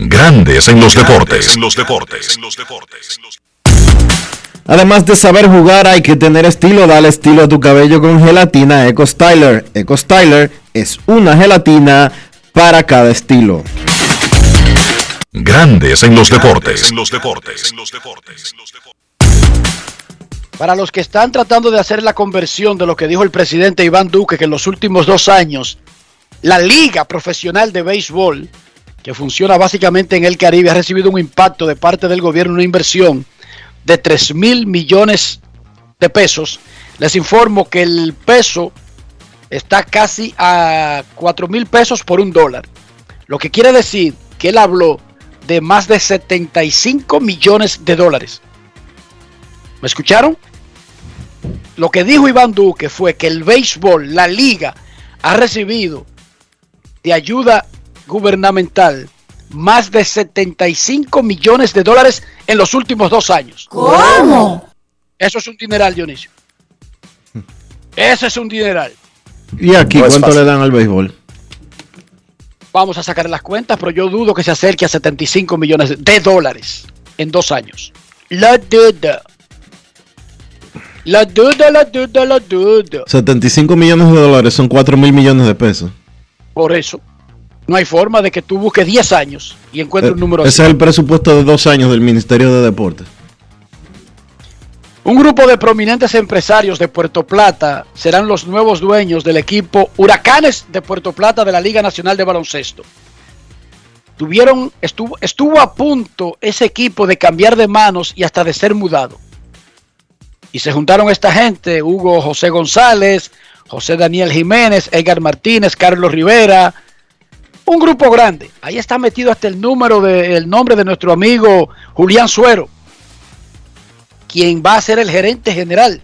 Grandes en los deportes. En los deportes. En los deportes. Además de saber jugar, hay que tener estilo. Dale estilo a tu cabello con gelatina Eco Styler. Eco Styler es una gelatina para cada estilo. Grandes en los deportes. En los deportes. En los deportes. Para los que están tratando de hacer la conversión de lo que dijo el presidente Iván Duque, que en los últimos dos años la Liga Profesional de Béisbol, que funciona básicamente en el Caribe, ha recibido un impacto de parte del gobierno, una inversión de 3 mil millones de pesos. Les informo que el peso está casi a 4 mil pesos por un dólar. Lo que quiere decir que él habló de más de 75 millones de dólares. ¿Me escucharon? Lo que dijo Iván Duque fue que el béisbol, la liga, ha recibido de ayuda gubernamental más de 75 millones de dólares en los últimos dos años. ¿Cómo? Eso es un dineral, Dionisio. Eso es un dineral. ¿Y aquí No cuánto fácil. le dan al béisbol? Vamos a sacar las cuentas, pero yo dudo que se acerque a 75 millones de dólares en dos años. La duda. La duda, la duda, la duda. 75 millones de dólares son 4 mil millones de pesos. Por eso, no hay forma de que tú busques 10 años y encuentres un número Eh. Ese es el presupuesto de dos años del Ministerio de Deportes. Un grupo de prominentes empresarios de Puerto Plata serán los nuevos dueños del equipo Huracanes de Puerto Plata de la Liga Nacional de Baloncesto. Tuvieron, estuvo, estuvo a punto ese equipo de cambiar de manos y hasta de ser mudado. Y se juntaron esta gente, Hugo José González, José Daniel Jiménez, Edgar Martínez, Carlos Rivera, un grupo grande. Ahí está metido hasta el número de, el nombre de nuestro amigo Julián Suero quien va a ser el gerente general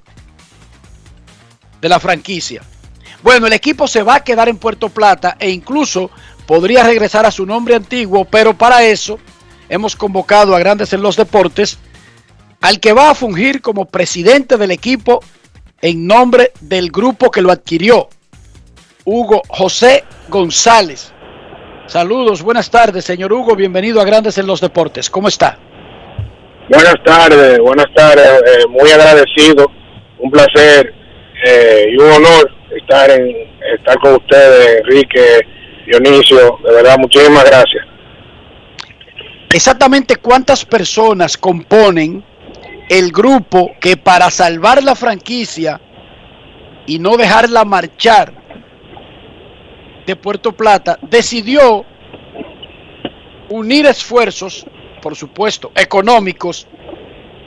de la franquicia. Bueno, el equipo se va a quedar en Puerto Plata e incluso podría regresar a su nombre antiguo, pero para eso hemos convocado a Grandes en los Deportes al que va a fungir como presidente del equipo en nombre del grupo que lo adquirió, Hugo José González. Saludos, buenas tardes, señor Hugo, bienvenido a Grandes en los Deportes. ¿Cómo está? Buenas tardes, buenas tardes, eh, muy agradecido, un placer eh, y un honor estar en estar con ustedes, Enrique, Dionisio, de verdad, muchísimas gracias. exactamente cuántas personas componen el grupo que para salvar la franquicia y no dejarla marchar de Puerto Plata decidió unir esfuerzos, por supuesto, económicos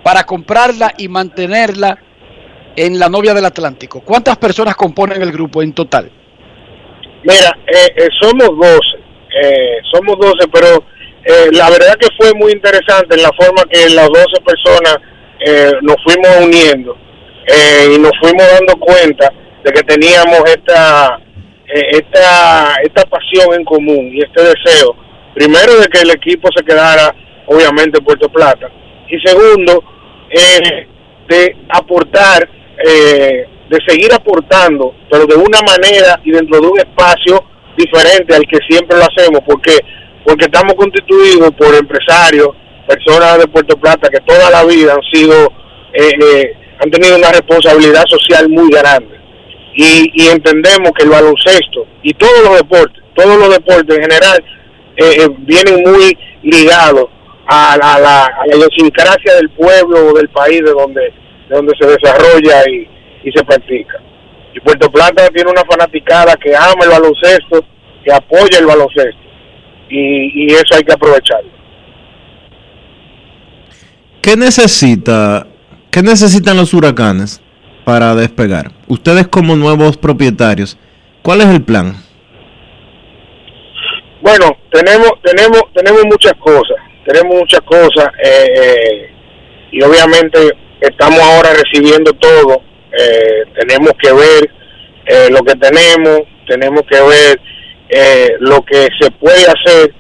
para comprarla y mantenerla en la novia del Atlántico. ¿Cuántas personas componen el grupo en total? Mira, eh, eh, somos 12, eh, somos 12, pero la verdad que fue muy interesante la forma que las 12 personas nos fuimos uniendo y nos fuimos dando cuenta de que teníamos esta, esta, esta pasión en común y este deseo, primero de que el equipo se quedara obviamente en Puerto Plata y segundo, eh, de aportar, eh, de seguir aportando, pero de una manera y dentro de un espacio diferente al que siempre lo hacemos, porque porque estamos constituidos por empresarios, personas de Puerto Plata que toda la vida han sido, eh, eh, han tenido una responsabilidad social muy grande. Y, y entendemos que el baloncesto y todos los deportes, todos los deportes en general, eh, eh, vienen muy ligados a la, a la, la idiosincrasia del pueblo o del país de donde, de donde se desarrolla y, y se practica. Y Puerto Plata tiene una fanaticada que ama el baloncesto, que apoya el baloncesto. Y, y eso hay que aprovecharlo. ¿Qué necesita, qué necesitan los huracanes para despegar? Ustedes como nuevos propietarios, ¿cuál es el plan? Bueno, tenemos tenemos tenemos muchas cosas, tenemos muchas cosas eh, eh, y obviamente estamos ahora recibiendo todo. eh, tenemos que ver eh, lo que tenemos, tenemos que ver eh, lo que se puede hacer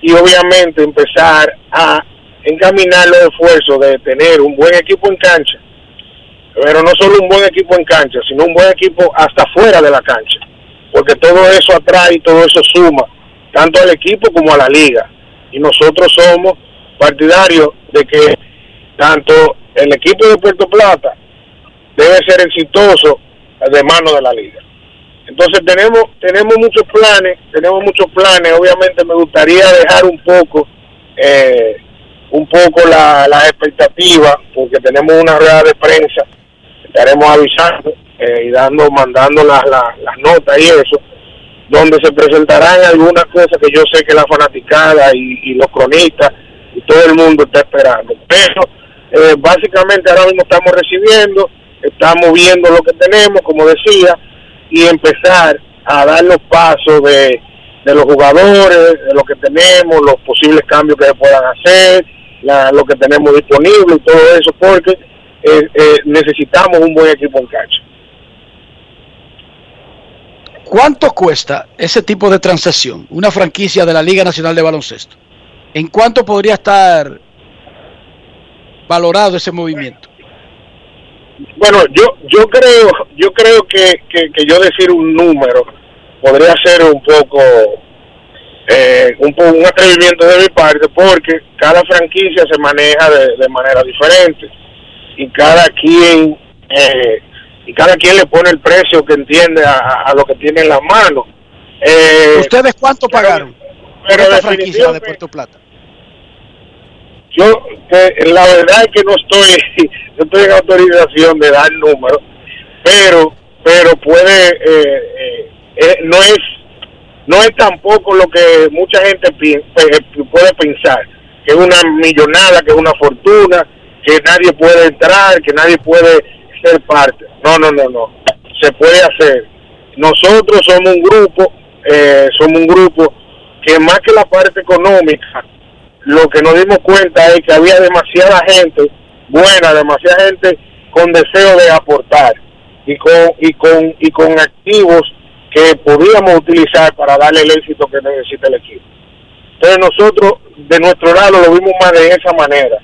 y obviamente empezar a encaminar los esfuerzos de tener un buen equipo en cancha, pero no solo un buen equipo en cancha, sino un buen equipo hasta fuera de la cancha, porque todo eso atrae y todo eso suma, tanto al equipo como a la liga. Y nosotros somos partidarios de que tanto el equipo de Puerto Plata debe ser exitoso de mano de la liga. Entonces tenemos tenemos muchos planes, tenemos muchos planes. Obviamente me gustaría dejar un poco eh, un poco la, la expectativa porque tenemos una rueda de prensa estaremos avisando eh, y dando, mandando las, las, notas y eso, donde se presentarán algunas cosas que yo sé que la fanaticada y, y los cronistas y todo el mundo está esperando. Pero eh, básicamente ahora mismo estamos recibiendo, estamos viendo lo que tenemos, como decía, y empezar a dar los pasos de, de los jugadores, de lo que tenemos, los posibles cambios que se puedan hacer, la- lo que tenemos disponible y todo eso, porque eh, eh, necesitamos un buen equipo en cancha. ¿Cuánto cuesta ese tipo de transacción? Una franquicia de la Liga Nacional de Baloncesto. ¿En cuánto podría estar valorado ese movimiento? Bueno, yo yo creo yo creo que, que, que yo decir un número podría ser un poco eh, un, un atrevimiento de mi parte porque cada franquicia se maneja de, de manera diferente y cada quien eh, y cada quien le pone el precio que entiende a, a lo que tiene en las manos. Eh, ¿Ustedes cuánto pagaron por pero esta franquicia de Puerto Plata? yo eh, la verdad es que no estoy no estoy en autorización de dar números pero pero puede eh, eh, eh, no es no es tampoco lo que mucha gente pi- pe- puede pensar que es una millonada que es una fortuna que nadie puede entrar que nadie puede ser parte no no no no se puede hacer nosotros somos un grupo eh, somos un grupo que más que la parte económica lo que nos dimos cuenta es que había demasiada gente buena, demasiada gente con deseo de aportar y con y con y con activos que podíamos utilizar para darle el éxito que necesita el equipo. Entonces nosotros de nuestro lado lo vimos más de esa manera.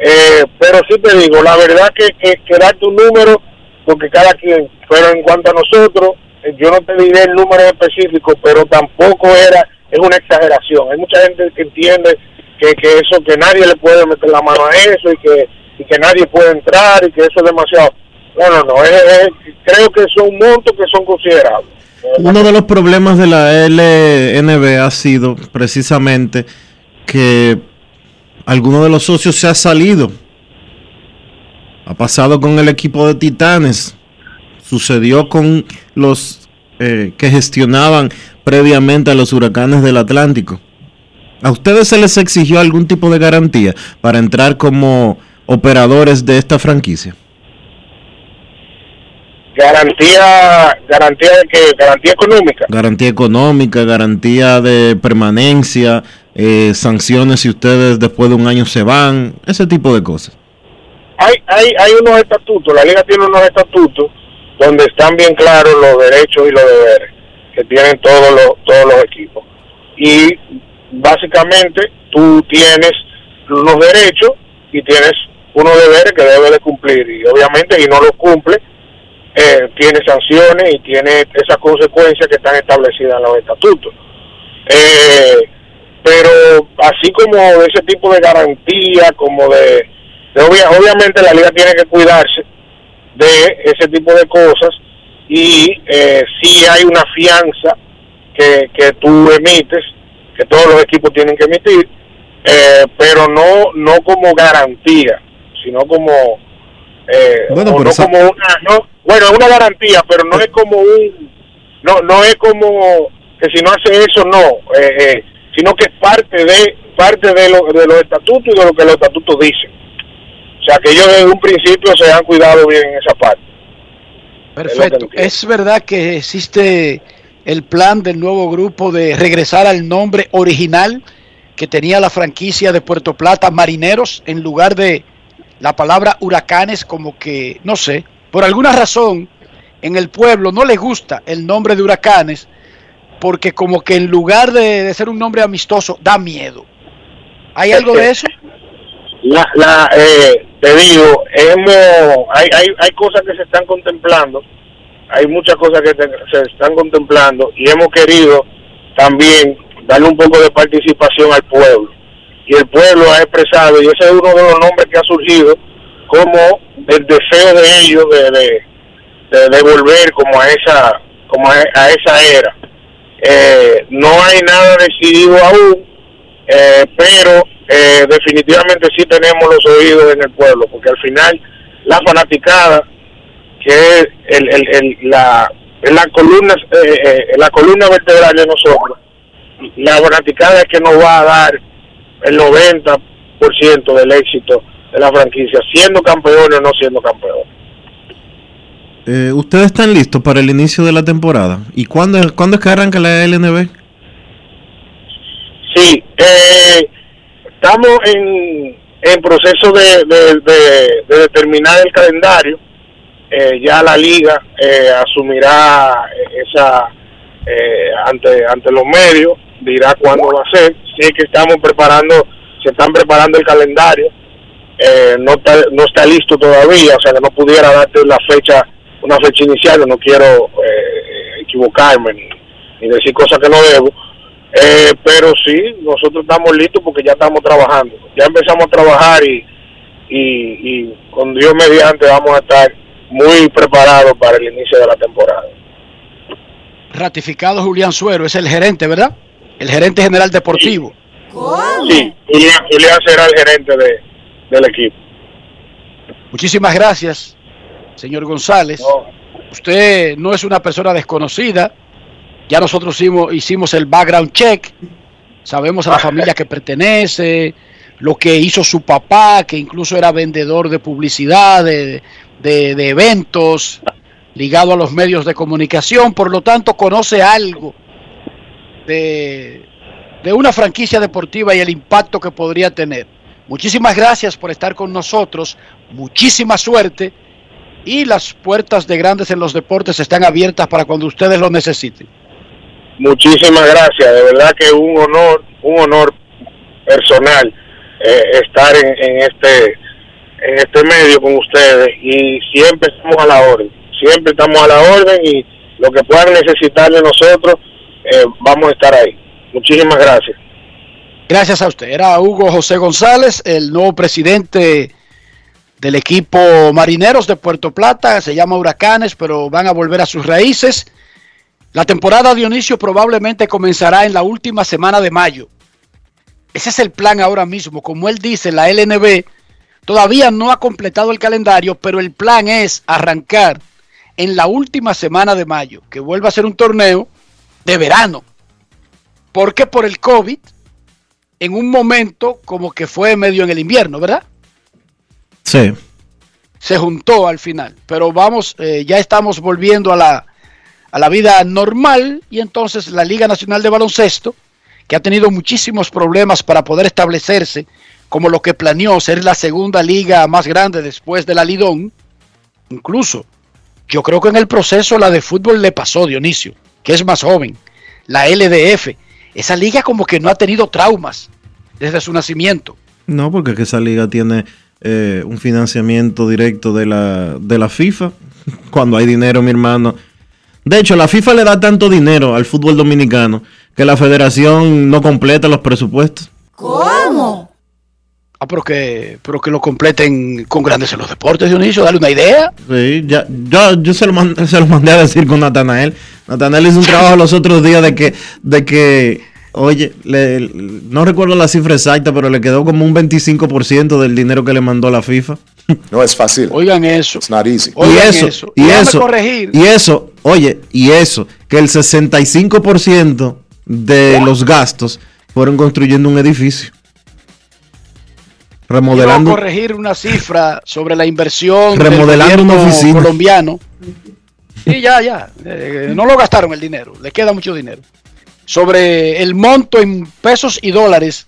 Eh, pero sí te digo, la verdad que, que, que darte un número, porque cada quien, pero en cuanto a nosotros, eh, yo no te diré el número específico, pero tampoco era, es una exageración. Hay mucha gente que entiende que, que eso, que nadie le puede meter la mano a eso y que, y que nadie puede entrar y que eso es demasiado. No, no, no, es- creo que son montos que son considerables. Uno de los problemas de la LNB ha sido precisamente que alguno de los socios se ha salido. Ha pasado con el equipo de Titanes. Sucedió con los eh, que gestionaban previamente a los huracanes del Atlántico. ¿A ustedes se les exigió algún tipo de garantía para entrar como operadores de esta franquicia? Garantía, garantía de que, garantía económica. Garantía económica, garantía de permanencia, eh, sanciones si ustedes después de un año se van, ese tipo de cosas. hay, hay, hay unos estatutos, la liga tiene unos estatutos donde están bien claros los derechos y los deberes que tienen todos los, todos los equipos. Y básicamente tú tienes unos derechos y tienes unos deberes que debes de cumplir y obviamente y no los cumple, eh, tiene sanciones y tiene esas consecuencias que están establecidas en los estatutos. Eh, pero así como de ese tipo de garantía, como de, de obvia- obviamente la liga tiene que cuidarse de ese tipo de cosas y eh, si hay una fianza que, que tú emites, que todos los equipos tienen que emitir, eh, pero no no como garantía, sino como eh, Bueno, no esa- como una no bueno es una garantía, pero no es como un no no es como que si no hace eso no, eh, eh, sino que es parte de parte de, lo, de los estatutos y de lo que los estatutos dicen. O sea que ellos desde un principio se han cuidado bien en esa parte. Perfecto. Es verdad que existe el plan del nuevo grupo de regresar al nombre original que tenía la franquicia de Puerto Plata, Marineros, en lugar de la palabra huracanes, como que, no sé, por alguna razón en el pueblo no les gusta el nombre de huracanes, porque como que en lugar de, de ser un nombre amistoso, da miedo. ¿Hay algo de eso? La, la, eh, te digo, hemos, hay, hay, hay cosas que se están contemplando, hay muchas cosas que se están contemplando y hemos querido también darle un poco de participación al pueblo. Y el pueblo ha expresado, y ese es uno de los nombres que ha surgido, como el deseo de ellos de, de, de, de volver como a esa, como a, a esa era. Eh, no hay nada decidido aún, eh, pero eh, definitivamente sí tenemos los oídos en el pueblo, porque al final la fanaticada que es el, la, columna eh, la columna vertebral de nosotros, la fanaticada es que nos va a dar el 90% del éxito de la franquicia, siendo campeones o no siendo campeones. Eh, ¿Ustedes están listos para el inicio de la temporada? ¿Y cuándo, cuándo es que arranca la LNB? Sí, eh, estamos en, en proceso de, de- de- de determinar el calendario. Eh, ya la liga eh, asumirá esa eh, ante ante los medios, dirá cuándo va a ser. Sí que estamos preparando, se están preparando el calendario. No está no está listo todavía, o sea que no pudiera darte la fecha una fecha inicial. No quiero eh, equivocarme ni, ni decir cosas que no debo. Eh, pero sí, nosotros estamos listos porque ya estamos trabajando. Ya empezamos a trabajar y, y, y con Dios mediante vamos a estar muy preparados para el inicio de la temporada. Ratificado Julián Suero, es el gerente, ¿verdad? El gerente general deportivo. Sí, Julián, Julián será el gerente de, del equipo. Muchísimas gracias, señor González. Usted no es una persona desconocida. Ya nosotros hicimos, hicimos el background check. Sabemos a la familia que pertenece, lo que hizo su papá, que incluso era vendedor de publicidad, de, de- de eventos, ligado a los medios de comunicación. Por lo tanto, conoce algo de, de una franquicia deportiva y el impacto que podría tener. Muchísimas gracias por estar con nosotros. Muchísima suerte. Y las puertas de Grandes en los Deportes están abiertas para cuando ustedes lo necesiten. Muchísimas gracias, de verdad que un honor, un honor personal eh, estar en, en este en este medio con ustedes y siempre estamos a la orden, siempre estamos a la orden y lo que puedan necesitar de nosotros eh, vamos a estar ahí. Muchísimas gracias. Gracias a usted. Era Hugo José González, el nuevo presidente del equipo Marineros de Puerto Plata. Se llama Huracanes, pero van a volver a sus raíces. La temporada Dionisio probablemente comenzará en la última semana de mayo. Ese es el plan ahora mismo. Como él dice, la LNB todavía no ha completado el calendario, pero el plan es arrancar en la última semana de mayo, que vuelva a ser un torneo de verano. Porque por el COVID, en un momento como que fue medio en el invierno, ¿verdad? Sí. Se juntó al final. Pero vamos, eh, ya estamos volviendo a la, a la vida normal y entonces la Liga Nacional de Baloncesto, que ha tenido muchísimos problemas para poder establecerse como lo que planeó ser la segunda liga más grande después de la Lidón, incluso yo creo que en el proceso la de fútbol le pasó Dionisio, que es más joven, la LDF, esa liga como que no ha tenido traumas desde su nacimiento. No, porque es que esa liga tiene eh, un financiamiento directo de la, de la FIFA. Cuando hay dinero, mi hermano. De hecho, la FIFA le da tanto dinero al fútbol dominicano que la federación no completa los presupuestos. ¿Cómo? Ah, pero que, pero que lo completen con grandes en los deportes, Dionisio, dale una idea. Sí, ya, yo, yo se, lo mandé, se lo mandé a decir con Natanael. Natanael hizo un trabajo los otros días de que, de que oye, le- no recuerdo la cifra exacta, pero le quedó como un 25% del dinero que le mandó la FIFA. No es fácil. Oigan eso. It's not easy. y Oigan eso, eso. y eso, corregir. y eso, oye, y eso, que el 65% de los gastos fueron construyendo un edificio. Remodelando. corregir una cifra sobre la inversión Remodelando del una oficina. colombiano. Sí, ya, ya. Eh, no lo gastaron el dinero, le queda mucho dinero. Sobre el monto en pesos y dólares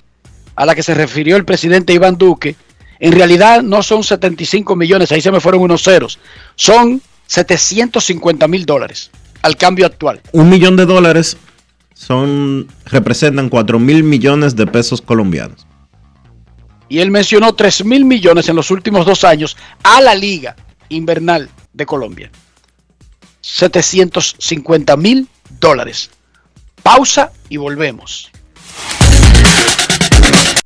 a la que se refirió el presidente Iván Duque, en realidad no son 75 millones, ahí se me fueron unos ceros, son 750 mil dólares al cambio actual. Un millón de dólares son representan 4 mil millones de pesos colombianos. Y él mencionó 3 mil millones en los últimos dos años a la Liga Invernal de Colombia. 750 mil dólares. Pausa y volvemos.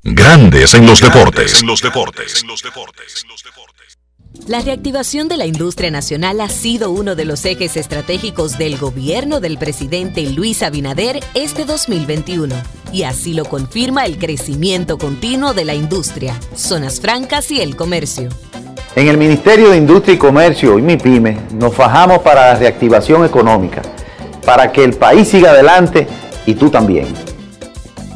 Grandes en los deportes. En los deportes. En los deportes. La reactivación de la industria nacional ha sido uno de los ejes estratégicos del gobierno del presidente Luis Abinader este 2021. Y así lo confirma el crecimiento continuo de la industria, zonas francas y el comercio. En el Ministerio de Industria y Comercio y MIPYME nos fajamos para la reactivación económica, para que el país siga adelante y tú también.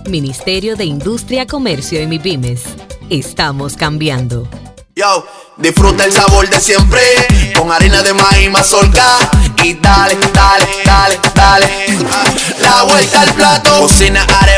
Ministerio de Industria, Comercio y MIPYMES. Estamos cambiando. Yo, disfruta el sabor de siempre con harina de maíz mazorca y dale, dale, dale, dale. La vuelta al plato, cocina arepa,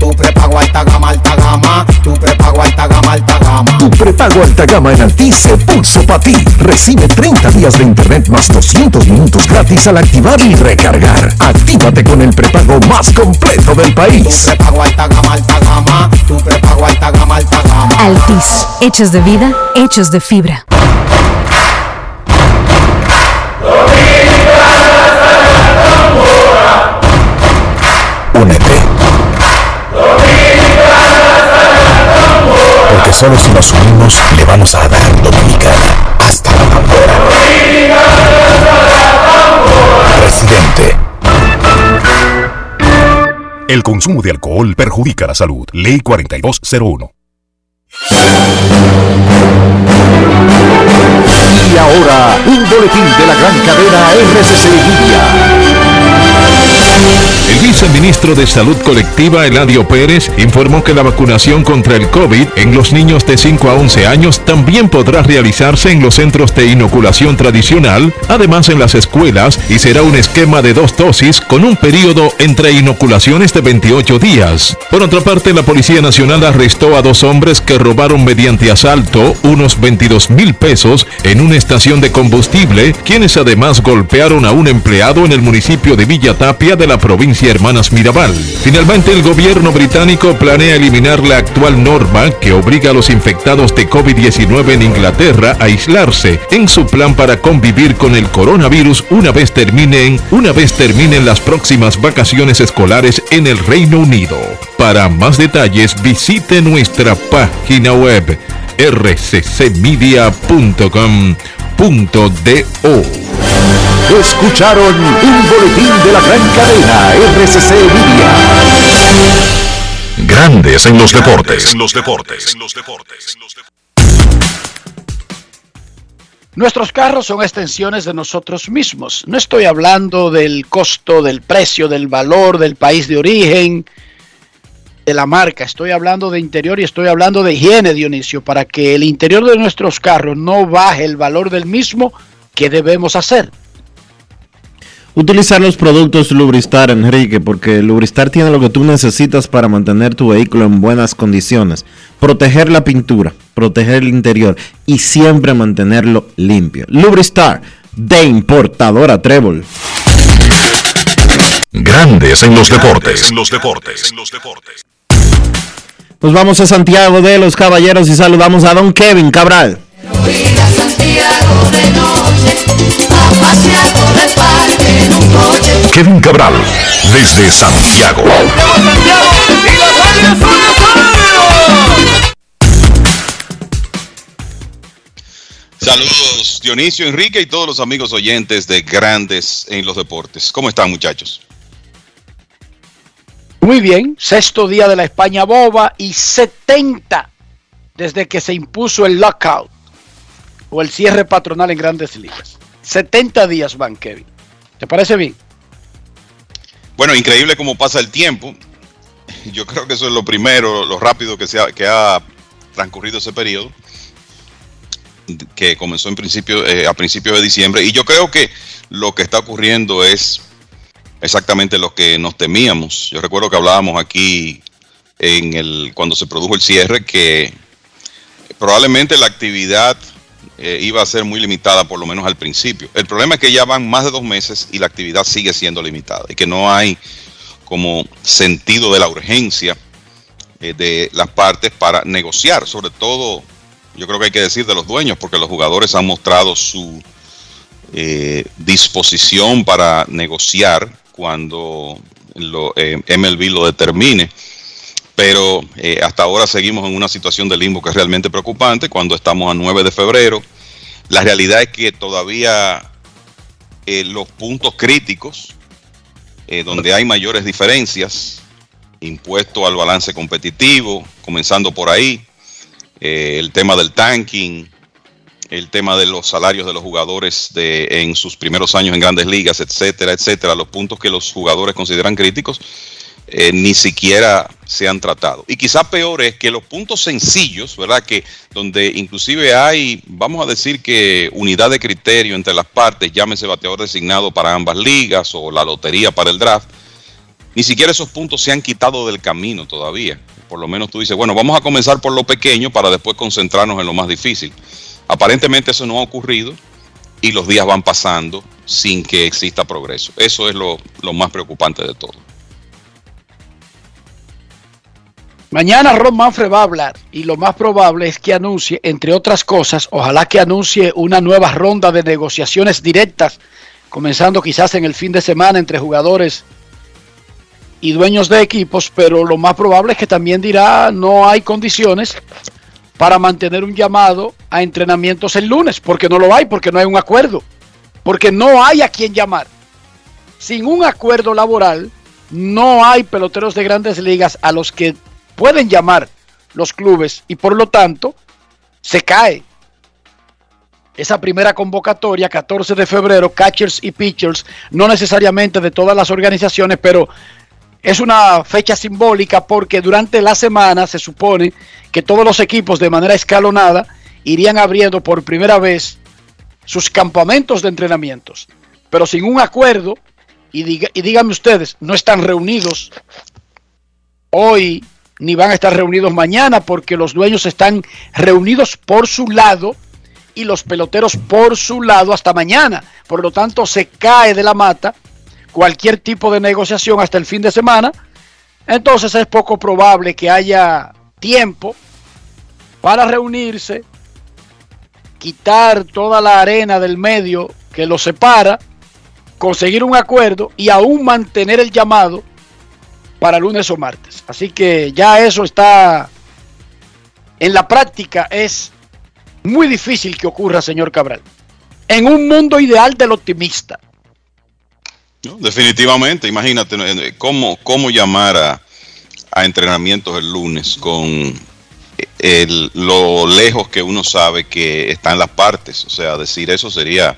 Tu prepago alta gama, alta gama. Tu prepago alta gama, alta gama. Tu prepago alta gama en Altis se puso para ti. Recibe 30 días de internet más 200 minutos gratis al activar y recargar. Actívate con el prepago más completo del país. Tu prepago alta gama, alta gama. Tu prepago alta gama, alta gama. Altis, hechos de vida, hechos de fibra. Solo si nos unimos le vamos a dar Dominicana hasta la bandera. Presidente. El consumo de alcohol perjudica la salud. Ley 4201. Y ahora, un boletín de la gran cadena RCC Libia. El viceministro de Salud Colectiva, Eladio Pérez, informó que la vacunación contra el COVID en los niños de 5 a 11 años también podrá realizarse en los centros de inoculación tradicional, además en las escuelas, y será un esquema de dos dosis con un periodo entre inoculaciones de 28 días. Por otra parte, la Policía Nacional arrestó a dos hombres que robaron mediante asalto unos 22 mil pesos en una estación de combustible, quienes además golpearon a un empleado en el municipio de Villa Tapia de la provincia Hermanas Mirabal. Finalmente, el gobierno británico planea eliminar la actual norma que obliga a los infectados de COVID-19 en Inglaterra a aislarse en su plan para convivir con el coronavirus una vez terminen, una vez terminen las próximas vacaciones escolares en el Reino Unido. Para más detalles, visite nuestra página web rccmedia.com.do. Escucharon un boletín de la gran cadena RCC Libia. Grandes en los deportes. los deportes. Nuestros carros son extensiones de nosotros mismos. No estoy hablando del costo, del precio, del valor, del país de origen, de la marca. Estoy hablando de interior y estoy hablando de higiene, Dionisio, para que el interior de nuestros carros no baje el valor del mismo. ¿Qué debemos hacer? Utilizar los productos Lubristar, Enrique, porque Lubristar tiene lo que tú necesitas para mantener tu vehículo en buenas condiciones. Proteger la pintura, proteger el interior y siempre mantenerlo limpio. Lubristar, de importadora Trébol. Grandes en los deportes. los deportes. los deportes. Nos vamos a Santiago de los Caballeros y saludamos a don Kevin Cabral. Kevin Cabral, desde Santiago. Saludos Dionisio, Enrique y todos los amigos oyentes de Grandes en los Deportes. ¿Cómo están muchachos? Muy bien, sexto día de la España boba y 70 desde que se impuso el lockout. o el cierre patronal en grandes ligas. 70 días van, Kevin. ¿Te parece bien? Bueno, increíble cómo pasa el tiempo. Yo creo que eso es lo primero, lo rápido que, se ha, que ha transcurrido ese periodo, que comenzó en principio, eh, a principios de diciembre. Y yo creo que lo que está ocurriendo es exactamente lo que nos temíamos. Yo recuerdo que hablábamos aquí en el, cuando se produjo el cierre que probablemente la actividad eh, iba a ser muy limitada, por lo menos al principio. El problema es que ya van más de dos meses y la actividad sigue siendo limitada y que no hay como sentido de la urgencia eh, de las partes para negociar, sobre todo, yo creo que hay que decir de los dueños, porque los jugadores han mostrado su eh, disposición para negociar cuando lo, MLB lo determine pero eh, hasta ahora seguimos en una situación de limbo que es realmente preocupante cuando estamos a 9 de febrero. La realidad es que todavía eh, los puntos críticos, eh, donde hay mayores diferencias, impuesto al balance competitivo, comenzando por ahí, el tema del tanking, el tema de los salarios de los jugadores de, en sus primeros años en grandes ligas, etcétera, etcétera, los puntos que los jugadores consideran críticos, eh, ni siquiera se han tratado. Y quizá peor es que los puntos sencillos, ¿verdad? Que donde inclusive hay, vamos a decir que unidad de criterio entre las partes, llámese bateador designado para ambas ligas o la lotería para el draft, ni siquiera esos puntos se han quitado del camino todavía. Por lo menos tú dices, bueno, vamos a comenzar por lo pequeño para después concentrarnos en lo más difícil. Aparentemente eso no ha ocurrido y los días van pasando sin que exista progreso. Eso es lo, más preocupante de todo. Mañana Ron Manfred va a hablar y lo más probable es que anuncie, entre otras cosas, ojalá que anuncie una nueva ronda de negociaciones directas, comenzando quizás en el fin de semana entre jugadores y dueños de equipos, pero lo más probable es que también dirá no hay condiciones para mantener un llamado a entrenamientos el lunes, porque no lo hay, porque no hay un acuerdo, porque no hay a quien llamar. Sin un acuerdo laboral, no hay peloteros de grandes ligas a los que pueden llamar los clubes y por lo tanto se cae esa primera convocatoria, 14 de febrero, catchers y pitchers, no necesariamente de todas las organizaciones, pero es una fecha simbólica porque durante la semana se supone que todos los equipos de manera escalonada irían abriendo por primera vez sus campamentos de entrenamientos, pero sin un acuerdo, y, y díganme ustedes, no están reunidos hoy ni van a estar reunidos mañana porque los dueños están reunidos por su lado y los peloteros por su lado hasta mañana. Por lo tanto, se cae de la mata cualquier tipo de negociación hasta el fin de semana. Entonces es poco probable que haya tiempo para reunirse, quitar toda la arena del medio que los separa, conseguir un acuerdo y aún mantener el llamado para lunes o martes. Así que ya eso está en la práctica es muy difícil que ocurra, señor Cabral. En un mundo ideal del optimista. Definitivamente, imagínate eh, cómo, cómo llamar a, entrenamientos el lunes con el, lo lejos que uno sabe que están las partes. O sea, decir eso sería,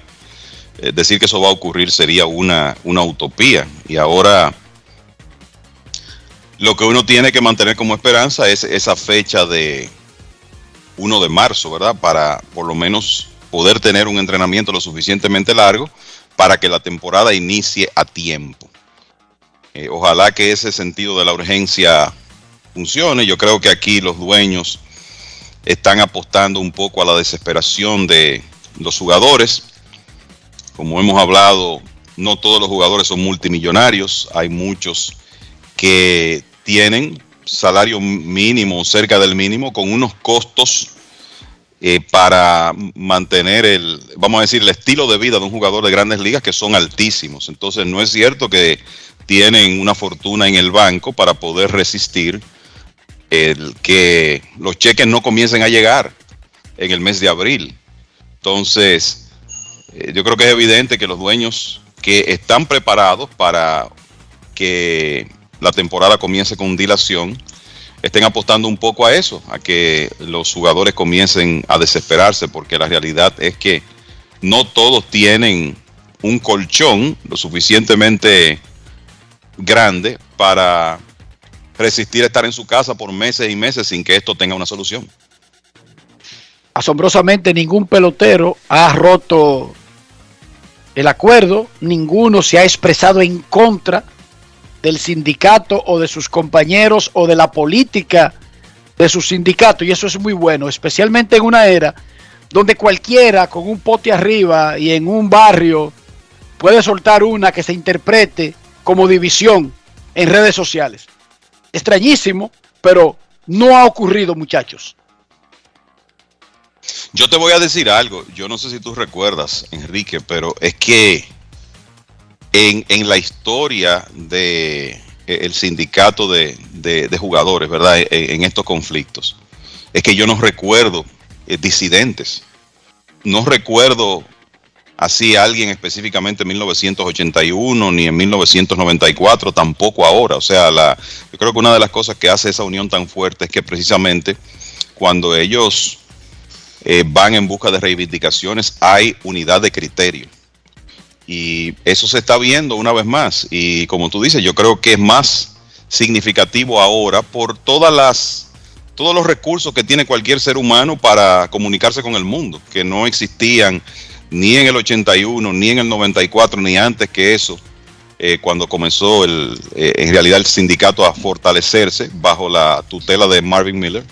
eh, decir que eso va a ocurrir sería una, una utopía. Y ahora lo que uno tiene que mantener como esperanza es esa fecha de 1 de marzo, ¿verdad? Para por lo menos poder tener un entrenamiento lo suficientemente largo para que la temporada inicie a tiempo. Eh, ojalá que ese sentido de la urgencia funcione. Yo creo que aquí los dueños están apostando un poco a la desesperación de los jugadores. Como hemos hablado, no todos los jugadores son multimillonarios. Hay muchos que tienen salario mínimo, cerca del mínimo, con unos costos eh, para mantener el, vamos a decir, el estilo de vida de un jugador de grandes ligas que son altísimos. Entonces no es cierto que tienen una fortuna en el banco para poder resistir el que los cheques no comiencen a llegar en el mes de abril. Entonces, eh, yo creo que es evidente que los dueños que están preparados para que la temporada comience con dilación, estén apostando un poco a eso, a que los jugadores comiencen a desesperarse, porque la realidad es que no todos tienen un colchón lo suficientemente grande para resistir estar en su casa por meses y meses sin que esto tenga una solución. Asombrosamente ningún pelotero ha roto el acuerdo, ninguno se ha expresado en contra del sindicato o de sus compañeros o de la política de su sindicato y eso es muy bueno, especialmente en una era donde cualquiera con un pote arriba y en un barrio puede soltar una que se interprete como división en redes sociales. Extrañísimo, pero no ha ocurrido, muchachos. Yo te voy a decir algo, yo no sé si tú recuerdas, Enrique, pero es que en, en la historia de eh, el sindicato de, jugadores, ¿verdad? En, en, estos conflictos, es que yo no recuerdo eh, disidentes. No recuerdo así a alguien específicamente en 1981 ni en 1994, tampoco ahora. O sea, la, yo creo que una de las cosas que hace esa unión tan fuerte es que precisamente cuando ellos eh, van en busca de reivindicaciones hay unidad de criterio. Y eso se está viendo una vez más. Y como tú dices, yo creo que es más significativo ahora por todas las todos los recursos que tiene cualquier ser humano para comunicarse con el mundo, que no existían ni en el 81, ni en el 94, ni antes que eso, eh, cuando comenzó el, eh, en realidad el sindicato a fortalecerse bajo la tutela de Marvin Miller.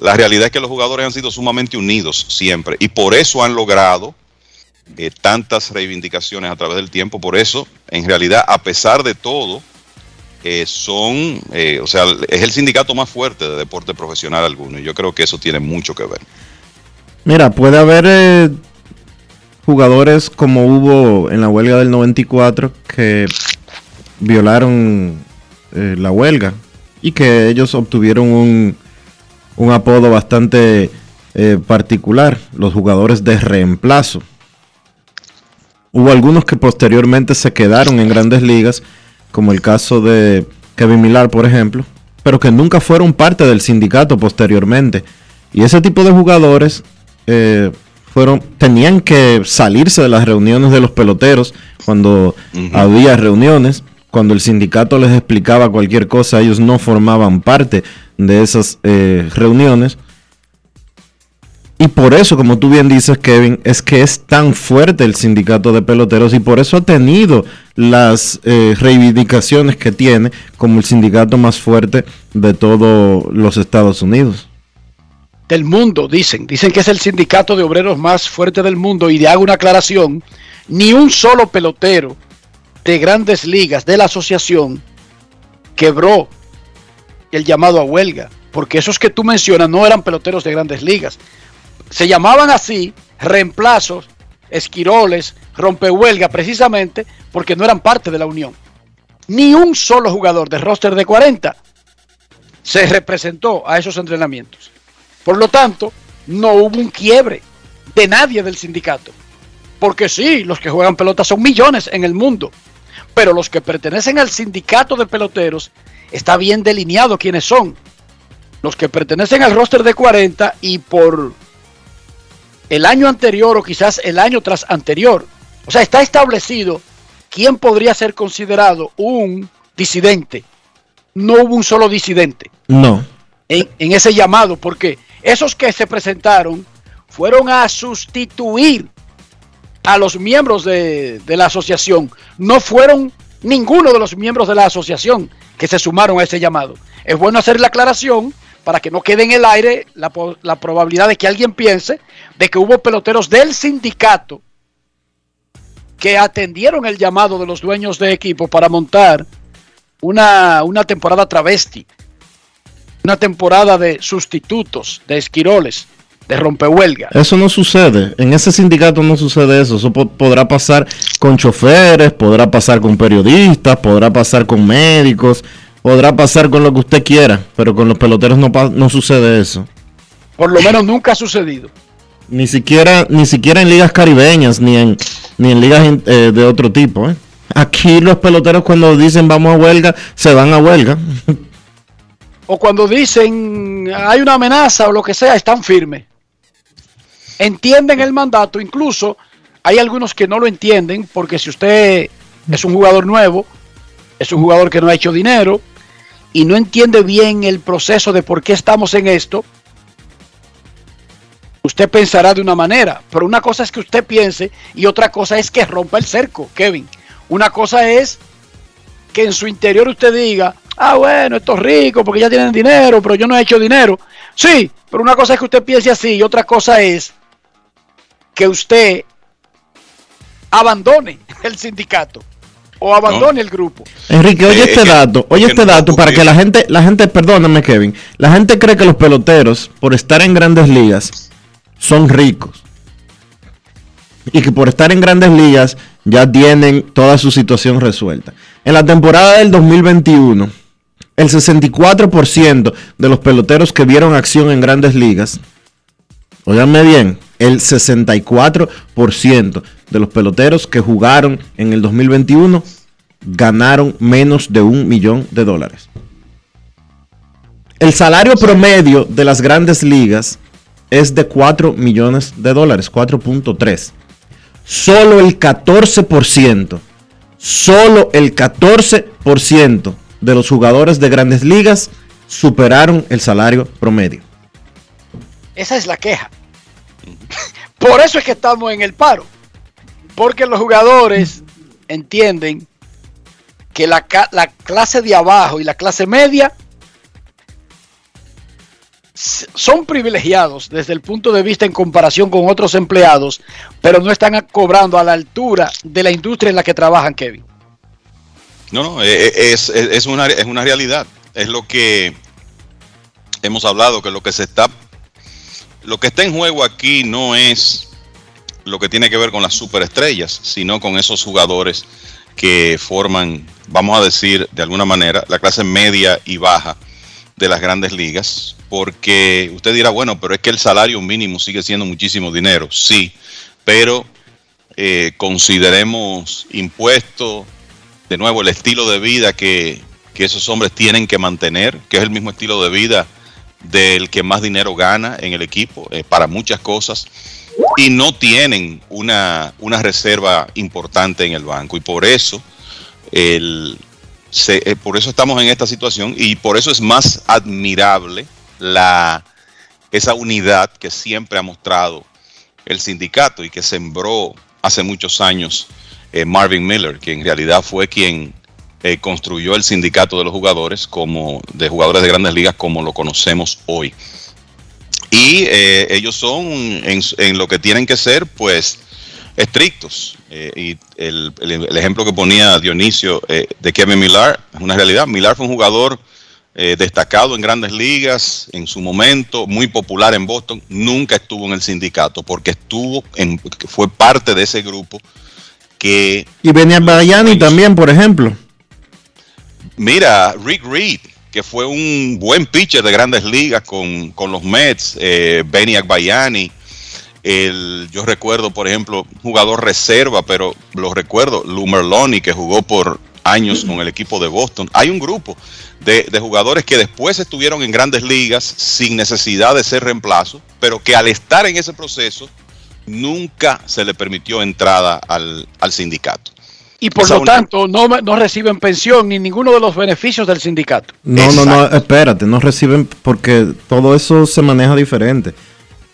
La realidad es que los jugadores han sido sumamente unidos siempre y por eso han logrado tantas reivindicaciones a través del tiempo. Por eso, en realidad, a pesar de todo, eh, son, eh, o sea, es el sindicato más fuerte de deporte profesional alguno. Y yo creo que eso tiene mucho que ver. Mira, puede haber eh, jugadores como hubo en la huelga del 94 que violaron la huelga y que ellos obtuvieron un, un apodo bastante particular, los jugadores de reemplazo. Hubo algunos que posteriormente se quedaron en grandes ligas, como el caso de Kevin Millar, por ejemplo, pero que nunca fueron parte del sindicato posteriormente. Y ese tipo de jugadores eh, fueron, tenían que salirse de las reuniones de los peloteros cuando había reuniones. Cuando el sindicato les explicaba cualquier cosa, ellos no formaban parte de esas eh, reuniones. Y por eso, como tú bien dices, Kevin, es que es tan fuerte el sindicato de peloteros y por eso ha tenido las eh, reivindicaciones que tiene como el sindicato más fuerte de todos los Estados Unidos. Del mundo, dicen. Dicen que es el sindicato de obreros más fuerte del mundo y le hago una aclaración. Ni un solo pelotero de grandes ligas de la asociación quebró el llamado a huelga. Porque esos que tú mencionas no eran peloteros de grandes ligas se llamaban así reemplazos, esquiroles, rompehuelga, precisamente porque no eran parte de la unión. Ni un solo jugador de roster de 40 se representó a esos entrenamientos. Por lo tanto, no hubo un quiebre de nadie del sindicato. Porque sí, los que juegan pelota son millones en el mundo. Pero los que pertenecen al sindicato de peloteros está bien delineado quiénes son. Los que pertenecen al roster de 40 y por el año anterior o quizás el año tras anterior. O sea, está establecido quién podría ser considerado un disidente. No hubo un solo disidente. No. En, en, ese llamado, porque esos que se presentaron fueron a sustituir a los miembros de, de la asociación. No fueron ninguno de los miembros de la asociación que se sumaron a ese llamado. Es bueno hacer la aclaración para que no quede en el aire la, la, probabilidad de que alguien piense de que hubo peloteros del sindicato que atendieron el llamado de los dueños de equipo para montar una, una temporada travesti, una temporada de sustitutos, de esquiroles, de rompehuelga. Eso no sucede, en ese sindicato no sucede eso, eso po podrá pasar con choferes, podrá pasar con periodistas, podrá pasar con médicos, podrá pasar con lo que usted quiera, pero con los peloteros no, no sucede eso. Por lo menos nunca ha sucedido. Ni siquiera, ni siquiera en ligas caribeñas, ni en, ni en ligas eh, de otro tipo. ¿eh? Aquí los peloteros cuando dicen vamos a huelga, se van a huelga. o cuando dicen hay una amenaza o lo que sea, están firmes. Entienden el mandato, incluso hay algunos que no lo entienden, porque si usted es un jugador nuevo, es un jugador que no ha hecho dinero y no entiende bien el proceso de por qué estamos en esto, usted pensará de una manera, pero una cosa es que usted piense y otra cosa es que rompa el cerco, Kevin. Una cosa es que en su interior usted diga, ah, bueno, estos ricos porque ya tienen dinero, pero yo no he hecho dinero. Sí, pero una cosa es que usted piense así y otra cosa es que usted abandone el sindicato o abandone el grupo. Enrique, oye Eh, este que- dato, oye este no dato para que la gente, la gente, perdóname Kevin, la gente cree que los peloteros, por estar en grandes ligas, son ricos. Y que por estar en grandes ligas ya tienen toda su situación resuelta. En la temporada del 2021, el 64% de los peloteros que vieron acción en grandes ligas, óiganme bien, el 64% de los peloteros que jugaron en el 2021 ganaron menos de un millón de dólares. El salario promedio de las grandes ligas es de 4 millones de dólares, 4.3. Solo el 14%, solo el 14% de los jugadores de grandes ligas superaron el salario promedio. Esa es la queja. Por eso es que estamos en el paro. Porque los jugadores entienden que la, clase de abajo y la clase media son privilegiados desde el punto de vista en comparación con otros empleados, pero no están cobrando a la altura de la industria en la que trabajan, Kevin. No, no, eh, eh, es, es una, es una realidad. Es lo que hemos hablado, que lo que se está, lo que está en juego aquí no es lo que tiene que ver con las superestrellas, sino con esos jugadores que forman, vamos a decir, de alguna manera, la clase media y baja de las grandes ligas, porque usted dirá, bueno, pero es que el salario mínimo sigue siendo muchísimo dinero, sí, pero eh, consideremos impuestos, de nuevo, el estilo de vida que, que esos hombres tienen que mantener, que es el mismo estilo de vida del que más dinero gana en el equipo, eh, para muchas cosas, y no tienen una, una reserva importante en el banco. Y por eso, el, se- eh, por eso estamos en esta situación y por eso es más admirable la, esa unidad que siempre ha mostrado el sindicato y que sembró hace muchos años eh, Marvin Miller, que en realidad fue quien eh, construyó el sindicato de los jugadores como de jugadores de grandes ligas como lo conocemos hoy. Y eh, ellos son en, en lo que tienen que ser, pues, estrictos. Eh, y el, el- el ejemplo que ponía Dionisio eh, de Kevin Millar es una realidad. Millar fue un jugador eh, destacado en grandes ligas en su momento, muy popular en Boston. Nunca estuvo en el sindicato porque estuvo en, fue parte de ese grupo que Y Benial Bayani también, por ejemplo. Mira, Rick Reed, que fue un buen pitcher de grandes ligas con, con los Mets, eh, Benny Agbayani. Yo recuerdo, por ejemplo, jugador reserva, pero lo recuerdo, Lou Merloni, que jugó por años con el equipo de Boston. Hay un grupo de, de jugadores que después estuvieron en grandes ligas sin necesidad de ser reemplazo, pero que al estar en ese proceso nunca se le permitió entrada al, al sindicato. Y por lo tanto, no, no reciben pensión ni ninguno de los beneficios del sindicato. No, no, no, espérate, no reciben porque todo eso se maneja diferente.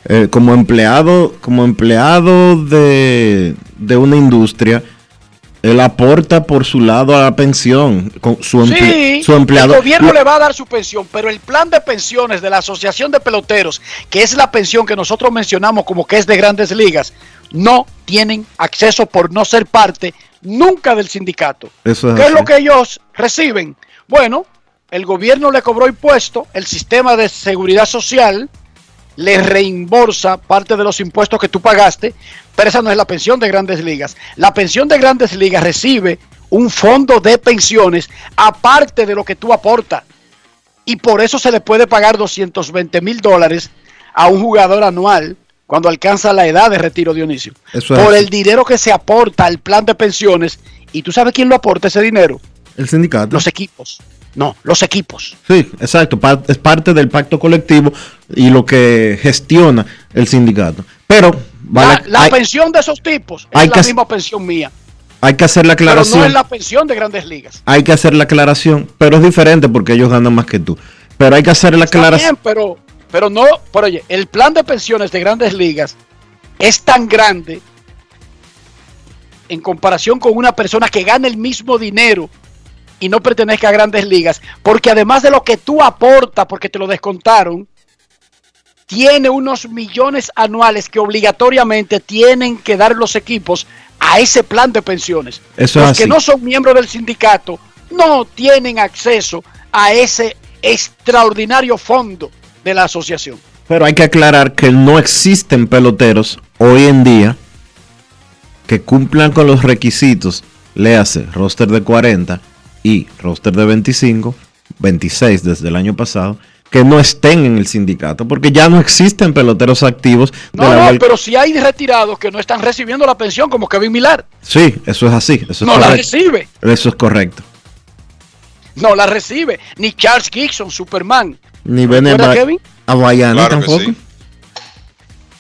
Eh, como empleado, como empleado de, de una industria, él aporta por su lado a la pensión. Con su, emple- Sí, su el gobierno le va a dar su pensión, pero el plan de pensiones de la Asociación de Peloteros, que es la pensión que nosotros mencionamos como que es de grandes ligas, no tienen acceso por no ser parte nunca del sindicato. Eso es ¿Qué es lo que ellos reciben? Bueno, el gobierno le cobró impuesto, el sistema de seguridad social le reembolsa parte de los impuestos que tú pagaste, pero esa no es la pensión de grandes ligas. La pensión de grandes ligas recibe un fondo de pensiones aparte de lo que tú aportas. Y por eso se le puede pagar 220 mil dólares a un jugador anual cuando alcanza la edad de retiro, Dionisio. Eso por el dinero que se aporta al plan de pensiones. ¿Y tú sabes quién lo aporta ese dinero? El sindicato. Los equipos. No, los equipos. Sí, exacto. Es parte del pacto colectivo y lo que gestiona el sindicato. Pero vale, la la hay, pensión de esos tipos hay es la misma pensión mía. hay que hacer la Pero aclaración. no es la pensión de grandes ligas. Hay que hacer la aclaración, pero es diferente porque ellos ganan más que tú. Pero hay que hacer la Está aclaración. bien, pero, pero no, pero oye, el plan de pensiones de grandes ligas es tan grande en comparación con una persona que gana el mismo dinero y no pertenezca a grandes ligas, porque además de lo que tú aportas, porque te lo descontaron, tiene unos millones anuales que obligatoriamente tienen que dar los equipos a ese plan de pensiones. Eso los que no son miembros del sindicato no tienen acceso a ese extraordinario fondo de la asociación. Pero hay que aclarar que no existen peloteros hoy en día que cumplan con los requisitos, léase roster de 40 y roster de 25, 26 desde el año pasado, que no estén en el sindicato, porque ya no existen peloteros activos. de No, la no, pero si hay retirados que no están recibiendo la pensión, como Kevin Millar, Sí, eso es así. Eso es no la correcto. recibe, Eso es correcto. no la recibe, ni Charles Gibson, Superman, Ni Bene ¿Recuerda, Ba- Kevin? Abayani Claro tampoco. sí.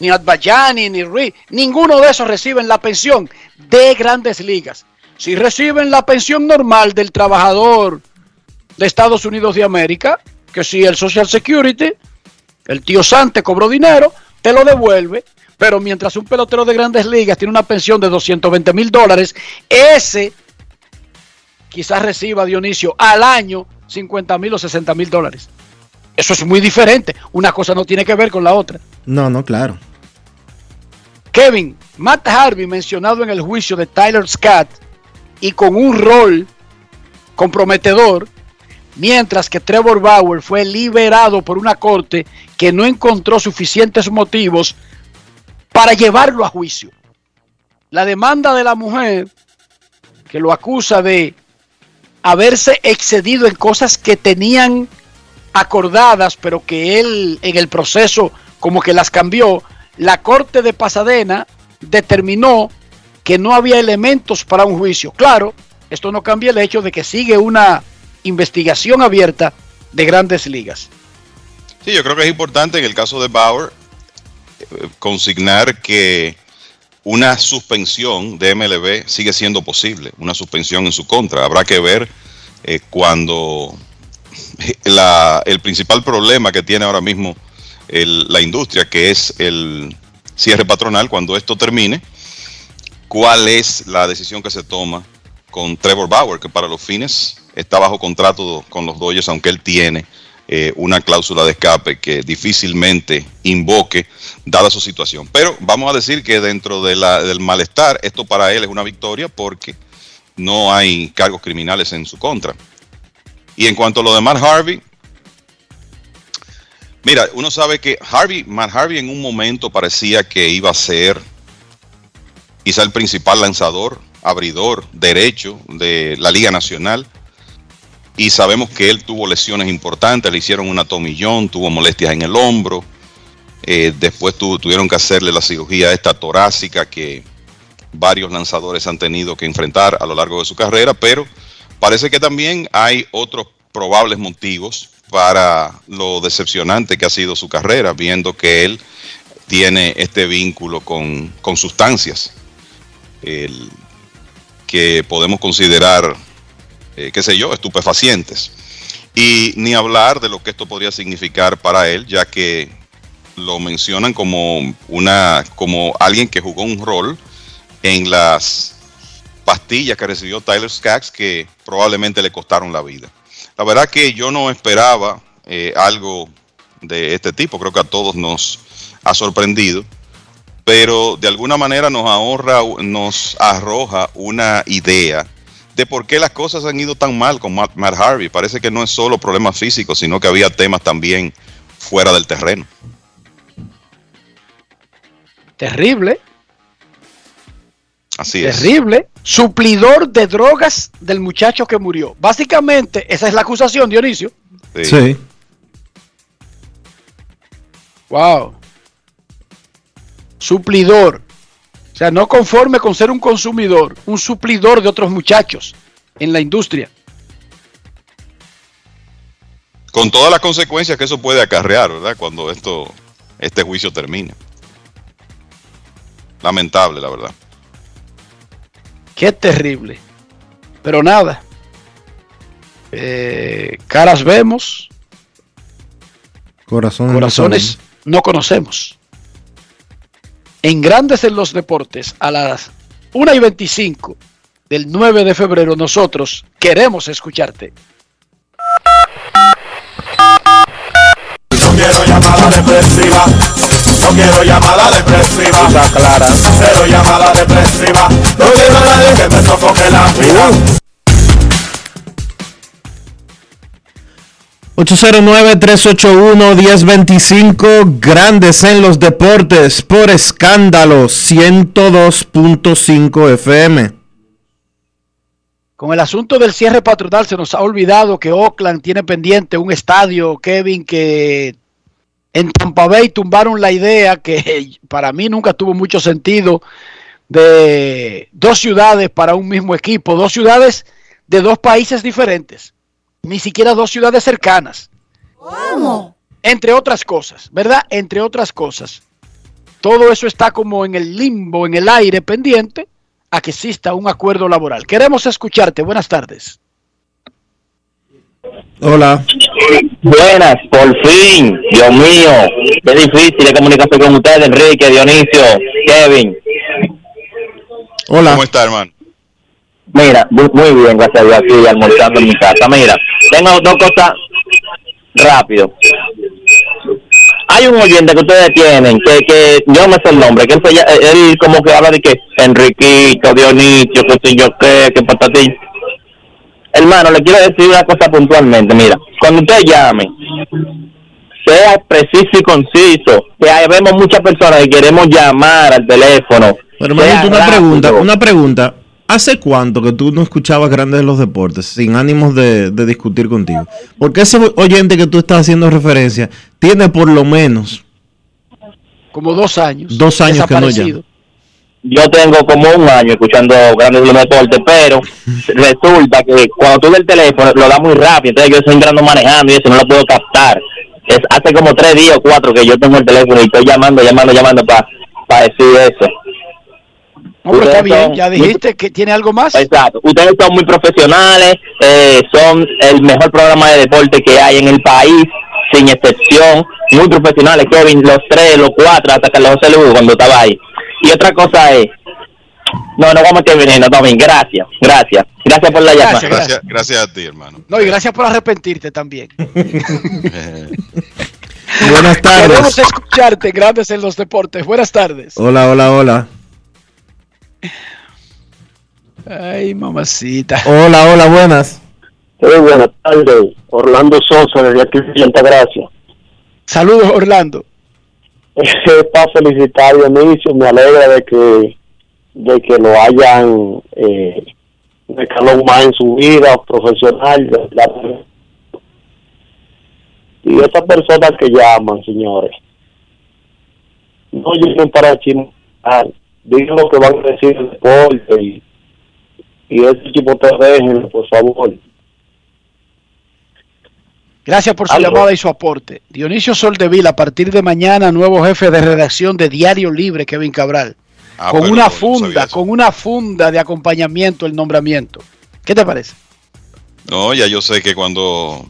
ni Adbayani, ni Ruiz, ninguno de esos reciben la pensión de grandes ligas. Si reciben la pensión normal del trabajador de Estados Unidos de América, que si el Social Security, el tío San te cobró dinero, te lo devuelve, pero mientras un pelotero de grandes ligas tiene una pensión de 220 mil dólares, ese quizás reciba, Dionisio, al año 50 mil o 60 mil dólares. Eso es muy diferente. Una cosa no tiene que ver con la otra. No, no, claro. Kevin, Matt Harvey mencionado en el juicio de Tyler Scott y con un rol comprometedor, mientras que Trevor Bauer fue liberado por una corte que no encontró suficientes motivos para llevarlo a juicio. La demanda de la mujer que lo acusa de haberse excedido en cosas que tenían acordadas, pero que él en el proceso como que las cambió, la Corte de Pasadena determinó que no había elementos para un juicio. Claro, esto no cambia el hecho de que sigue una investigación abierta de grandes ligas. Sí, yo creo que es importante en el caso de Bauer eh, consignar que una suspensión de MLB sigue siendo posible, una suspensión en su contra. Habrá que ver eh, cuando la- el principal problema que tiene ahora mismo el- la industria, que es el cierre patronal, cuando esto termine, cuál es la decisión que se toma con Trevor Bauer, que para los fines está bajo contrato con los Dodgers, aunque él tiene eh, una cláusula de escape que difícilmente invoque, dada su situación. Pero vamos a decir que dentro del malestar, esto para él es una victoria porque no hay cargos criminales en su contra. Y en cuanto a lo de Matt Harvey, mira, uno sabe que Harvey, Matt Harvey en un momento parecía que iba a ser quizá el principal lanzador, abridor derecho de la Liga Nacional. Y sabemos que él tuvo lesiones importantes, le hicieron una tomillón, tuvo molestias en el hombro. eh, después tu- tuvieron que hacerle la cirugía esta torácica que varios lanzadores han tenido que enfrentar a lo largo de su carrera, pero parece que también hay otros probables motivos para lo decepcionante que ha sido su carrera, viendo que él tiene este vínculo con, con sustancias el- que podemos considerar, eh, qué sé yo, estupefacientes. Y ni hablar de lo que esto podría significar para él, ya que lo mencionan como una, como alguien que jugó un rol en las pastillas que recibió Tyler Skaggs que probablemente le costaron la vida. La verdad que yo no esperaba eh, algo de este tipo, creo que a todos nos ha sorprendido, pero de alguna manera nos ahorra, nos arroja una idea de por qué las cosas han ido tan mal con Matt, Matt Harvey. Parece que no es solo problemas físicos, sino que había temas también fuera del terreno. Terrible, Así es. terrible. Suplidor de drogas del muchacho que murió. Básicamente, esa es la acusación, Dionisio. Sí. Wow. Suplidor. O sea, no conforme con ser un consumidor, un suplidor de otros muchachos en la industria. Con todas las consecuencias que eso puede acarrear, ¿verdad? Cuando esto, este juicio termine. Lamentable, la verdad. Qué terrible. Pero nada. Eh, caras vemos, Corazones. corazones no conocemos. En Grandes en los Deportes, a las 1 y 25 del 9 de febrero, nosotros queremos escucharte. No quiero llamada depresiva. No quiero llamada depresiva. clara. Cero llamada depresiva. No quiero a nadie que me sofoque la vida. 809-381-1025, Grandes en los Deportes, por escándalo, 102.5 FM. Con el asunto del cierre patronal se nos ha olvidado que Oakland tiene pendiente un estadio, Kevin, que en Tampa Bay tumbaron la idea que para mí nunca tuvo mucho sentido de dos ciudades para un mismo equipo, dos ciudades de dos países diferentes, ni siquiera dos ciudades cercanas. ¿Cómo? Entre otras cosas, ¿verdad? Entre otras cosas. Todo eso está como en el limbo, en el aire pendiente a que exista un acuerdo laboral. Queremos escucharte. Buenas tardes. Hola. Buenas, por fin, Dios mío, qué difícil de comunicarse con ustedes, Enrique, Dionisio, Kevin. Hola. ¿Cómo está, hermano? Mira, muy, muy bien, gracias a Dios, aquí almorzando en mi casa. Mira, tengo dos cosas rápido. Hay un oyente que ustedes tienen, que, que yo no me sé el nombre, que él, lla- él como que habla de que Enriquito, Dionisio, que sé yo qué, que patatín. Hermano, le quiero decir una cosa puntualmente. Mira, cuando usted llame, sea preciso y conciso. Que hay- vemos muchas personas que queremos llamar al teléfono. Pero Sea hermanito, una rápido. pregunta, una pregunta. ¿Hace cuánto que tú no escuchabas Grandes en los Deportes sin ánimos de, de discutir contigo? Porque ese oyente que tú estás haciendo referencia tiene por lo menos Como dos años. dos años que no llama. Yo tengo como un año escuchando grandes de los deportes, pero resulta que cuando tuve el teléfono lo da muy rápido, entonces yo estoy entrando manejando y eso no lo puedo captar. Es hace como tres días o cuatro que yo tengo el teléfono y estoy llamando, llamando, llamando para decir eso. No, pero está bien. Ya muy- dijiste que tiene algo más. Exacto. Ustedes son muy profesionales, eh, son el mejor programa de deporte que hay en el país, sin excepción. Muy profesionales, Kevin, los tres, los cuatro, hasta Carlos José Lugo cuando estaba ahí. Y otra cosa es, no, no vamos a está bien, gracias, gracias. Gracias por la llamada. Gracias, a ti, hermano. No, y gracias por arrepentirte también. Buenas Queremos tardes. escucharte, Grandes en los Deportes. Buenas tardes. Hola, hola, hola. Ay, mamacita. Hola, hola, buenas. Sí, buenas tardes. Orlando Sosa, desde aquí de Gracia. Saludos, Orlando. Para felicitar a Dionisio, me alegra de que de que lo hayan eh, escalón más en su vida profesional. Y estas personas que llaman, señores, no lleguen para chismar, digan lo que van a decir el deporte y, y ese tipo te dejen, por favor. Gracias por su llamada y su aporte. Dionisio Soldevila, a partir de mañana, nuevo jefe de redacción de Diario Libre, Kevin Cabral. Ah, con una no funda, con una funda de acompañamiento, el nombramiento. ¿Qué te parece? No, ya yo sé que cuando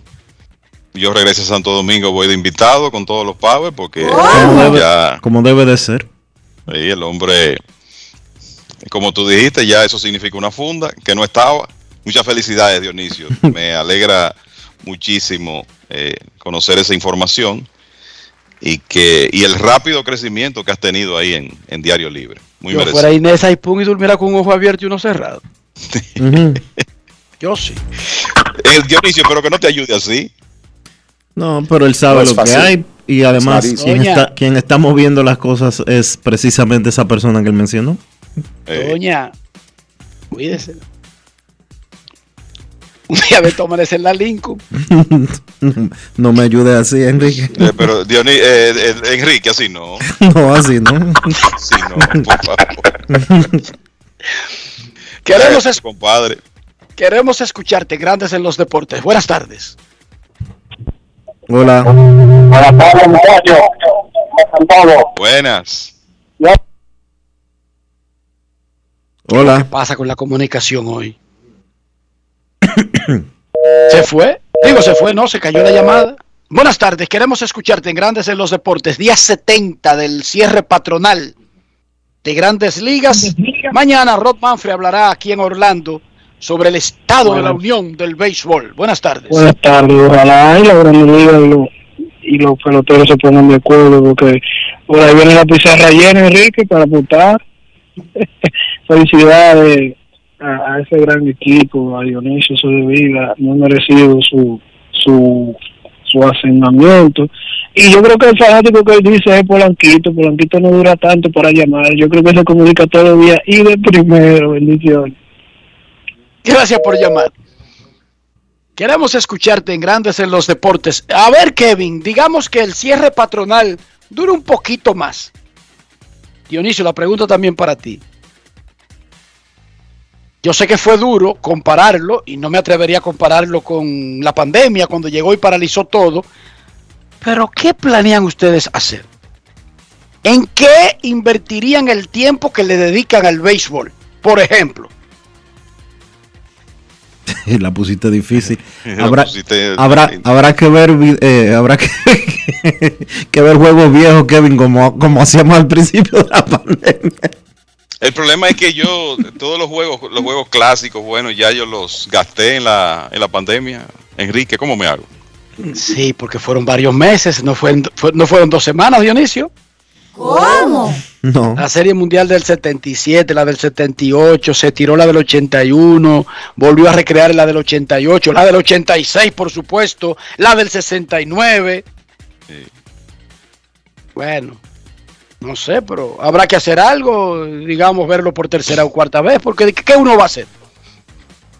yo regrese a Santo Domingo voy de invitado con todos los Power porque Como debe, ya como debe de ser. Ahí el hombre, como tú dijiste, ya eso significa una funda que no estaba. Muchas felicidades, Dionisio. Me alegra muchísimo eh, conocer esa información y que y el rápido crecimiento que has tenido ahí en, en Diario Libre. Muy Yo merecido. fuera Inés Aipun y durmiera con un ojo abierto y uno cerrado. Yo sí. Eh, Dionisio, pero que no te ayude así. No, pero él sabe No lo fácil. que hay y además quien está, quien está moviendo las cosas es precisamente esa persona que él mencionó. Eh, Doña, cuídese. Un día de tomar en la Lincoln. no me ayude así, Enrique. Eh, pero Dioni- eh, eh, Enrique, así no. No, así, ¿no? Así no, por favor. Queremos, es- compadre. queremos escucharte, Grandes en los Deportes. Buenas tardes. Hola. Buenas tardes, muchachos. ¿Cómo están todos? Buenas. Hola. ¿Qué pasa con la comunicación hoy? ¿Se fue? Digo, se fue, no, se cayó la llamada. Buenas tardes, queremos escucharte en Grandes en los Deportes, día 70 del cierre patronal de Grandes Ligas. Mañana Rod Manfred hablará aquí en Orlando sobre el estado de la unión del béisbol. Buenas tardes. Buenas tardes, ojalá y la Grande Liga y, lo- y los peloteros se pongan de acuerdo porque por ahí viene la pizarra llena, Enrique, para apuntar. Felicidades a, a ese gran equipo, a Dionisio Vida, muy merecido su, su, su asignamiento. Y yo creo que el fanático que él dice es Polanquito, Polanquito no dura tanto para llamar, yo creo que se comunica todos los días y de primero, bendiciones. Gracias por llamar. Queremos escucharte en Grandes en los Deportes. A ver, Kevin, digamos que el cierre patronal dure un poquito más. Dionisio, la pregunta también para ti. Yo sé que fue duro compararlo y no me atrevería a compararlo con la pandemia cuando llegó y paralizó todo. Pero ¿qué planean ustedes hacer? ¿En qué invertirían el tiempo que le dedican al béisbol? Por ejemplo, la pusiste difícil. Habrá, pusiste- habrá, habrá que ver eh, habrá que, que ver juegos viejos, Kevin, como, como hacíamos al principio de la pandemia. El problema es que yo, todos los juegos, los juegos clásicos, bueno, ya yo los gasté en la, en la pandemia. Enrique, ¿cómo me hago? Sí, porque fueron varios meses, no, fue, fue- no fueron dos semanas, Dionisio. ¿Cómo? No. La Serie Mundial del 77, la del 78, se tiró la del 81, volvió a recrear la del 88, la del 86, por supuesto, la del 69. Bueno, no sé, pero habrá que hacer algo, digamos, verlo por tercera o cuarta vez, porque ¿qué uno va a hacer?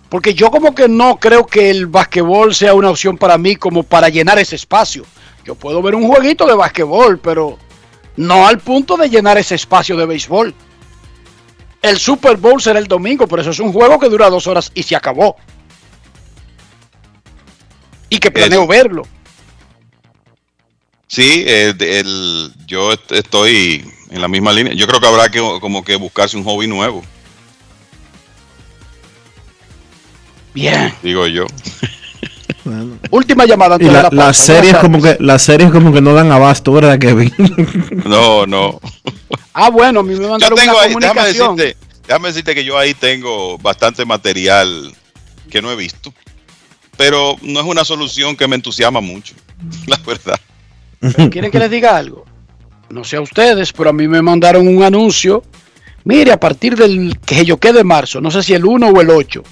Porque yo como que no creo que el basquetbol sea una opción para mí como para llenar ese espacio. Yo puedo ver un jueguito de basquetbol, pero no al punto de llenar ese espacio de béisbol. El Super Bowl será el domingo, pero eso es un juego que dura dos horas y se acabó. Y que planeo verlo. Sí, el, el- yo est- estoy en la misma línea. Yo creo que habrá que como que buscarse un hobby nuevo, Bien. digo yo. Última llamada antes Y de la- la las series como que las series como que no dan abasto, ¿verdad, Kevin? No, no. Ah, bueno, a mí me Yo mandaron tengo una ahí, déjame comunicación. decirte, déjame decirte que yo ahí tengo bastante material que no he visto, pero no es una solución que me entusiasma mucho, la verdad. ¿Quieren que les diga algo? No sé a ustedes, pero a mí me mandaron un anuncio. Mire, a partir del que yo quede de marzo, no sé si el 1 o el 8,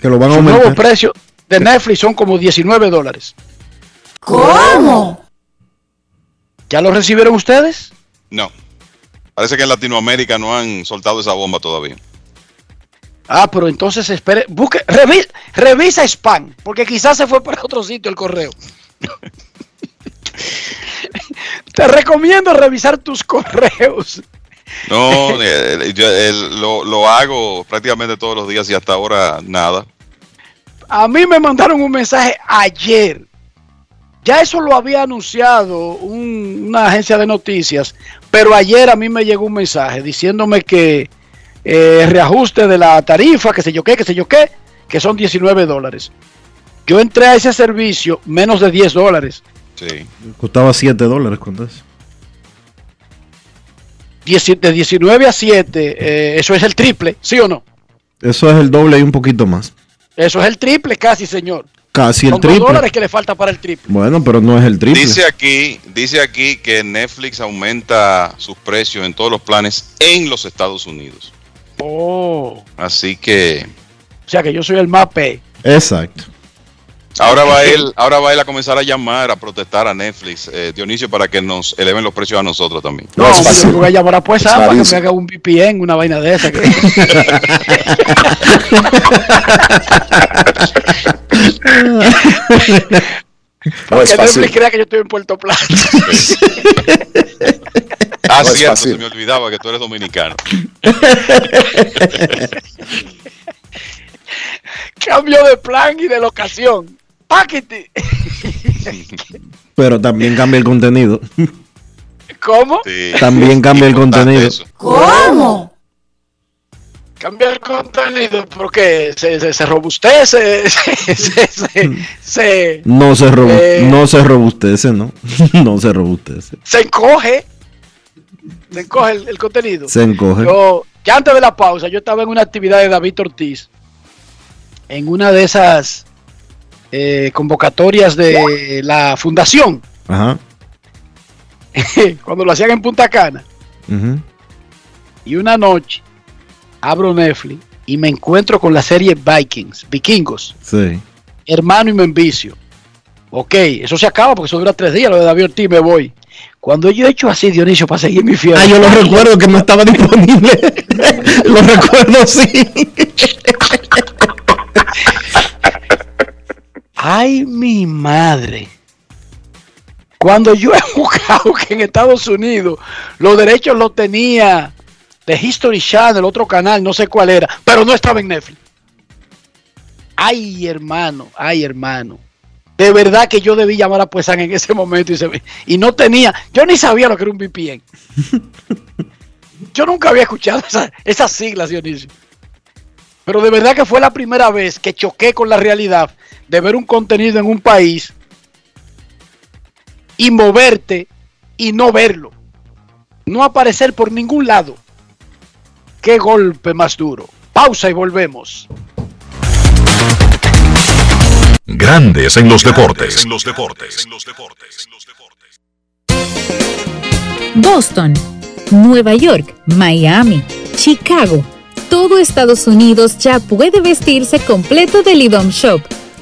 que lo van a su nuevo aumentar. precio de Netflix son como 19 dólares. ¿Cómo? ¿Ya lo recibieron ustedes? No. Parece que en Latinoamérica no han soltado esa bomba todavía. Ah, pero entonces espere, busque, revi- revisa spam, porque quizás se fue para otro sitio el correo. Te recomiendo revisar tus correos. No, eh, yo, el- lo, lo hago prácticamente todos los días y hasta ahora nada. A mí me mandaron un mensaje ayer. Ya eso lo había anunciado un- una agencia de noticias, pero ayer a mí me llegó un mensaje diciéndome que eh, reajuste de la tarifa, que sé yo qué, que sé yo qué, que son 19 dólares. Yo entré a ese servicio menos de 10 dólares. Sí. Costaba 7 dólares con eso. Dieci- De 19 a 7, eh, eso es el triple, ¿sí o no? Eso es el doble y un poquito más. Eso es el triple casi, señor. Casi el Son dos triple. dólares que le falta para el triple. Bueno, pero no es el triple. Dice aquí, dice aquí que Netflix aumenta sus precios en todos los planes en los Estados Unidos. Oh, Así que o sea que yo soy el P. Exacto. Ahora va él, ahora va él a comenzar a llamar, a protestar a Netflix, eh, Dionisio, para que nos eleven los precios a nosotros también. No, yo voy a llamar a pues Es para que me haga un VPN, una vaina de esa. que- que Netflix crea que yo estoy en Puerto Plata. Ah, No es cierto, se me olvidaba que tú eres dominicano. Cambio de plan y de locación. Paquete. Pero también cambia el contenido. ¿Cómo? También cambia el contenido. ¿Cómo? Cambia el contenido porque se, se, se robustece, se, se, se, se, No se, robu- Eh. no se robustece, ¿no? no se robustece. se encoge. Se encoge el, el contenido. Se encoge. Yo, ya antes de la pausa, yo estaba en una actividad de David Ortiz, en una de esas eh, convocatorias de la fundación, Ajá. cuando lo hacían en Punta Cana. Y una noche abro Netflix y me encuentro con la serie Vikings, Vikingos, Sí. hermano y me envicio. Ok, eso se acaba porque eso dura tres días, lo de David Ortiz, me voy. Cuando yo he hecho así, Dionisio, para seguir mi fiebre. Ah, yo lo recuerdo que no estaba disponible. lo recuerdo, sí. Ay, mi madre. Cuando yo he buscado que en Estados Unidos los derechos los tenía de History Channel, otro canal, no sé cuál era, pero no estaba en Netflix. Ay, hermano, ay, hermano. De verdad que yo debí llamar a Puesan en ese momento y, se me- y no tenía, yo ni sabía lo que era un VPN. Yo nunca había escuchado esa- esas siglas, Dionisio. Pero de verdad que fue la primera vez que choqué con la realidad de ver un contenido en un país y moverte y no verlo. No aparecer por ningún lado. Qué golpe más duro. Pausa y volvemos. Grandes en los deportes. En los deportes. Boston, Nueva York, Miami, Chicago. Todo Estados Unidos ya puede vestirse completo del IDOM Shop.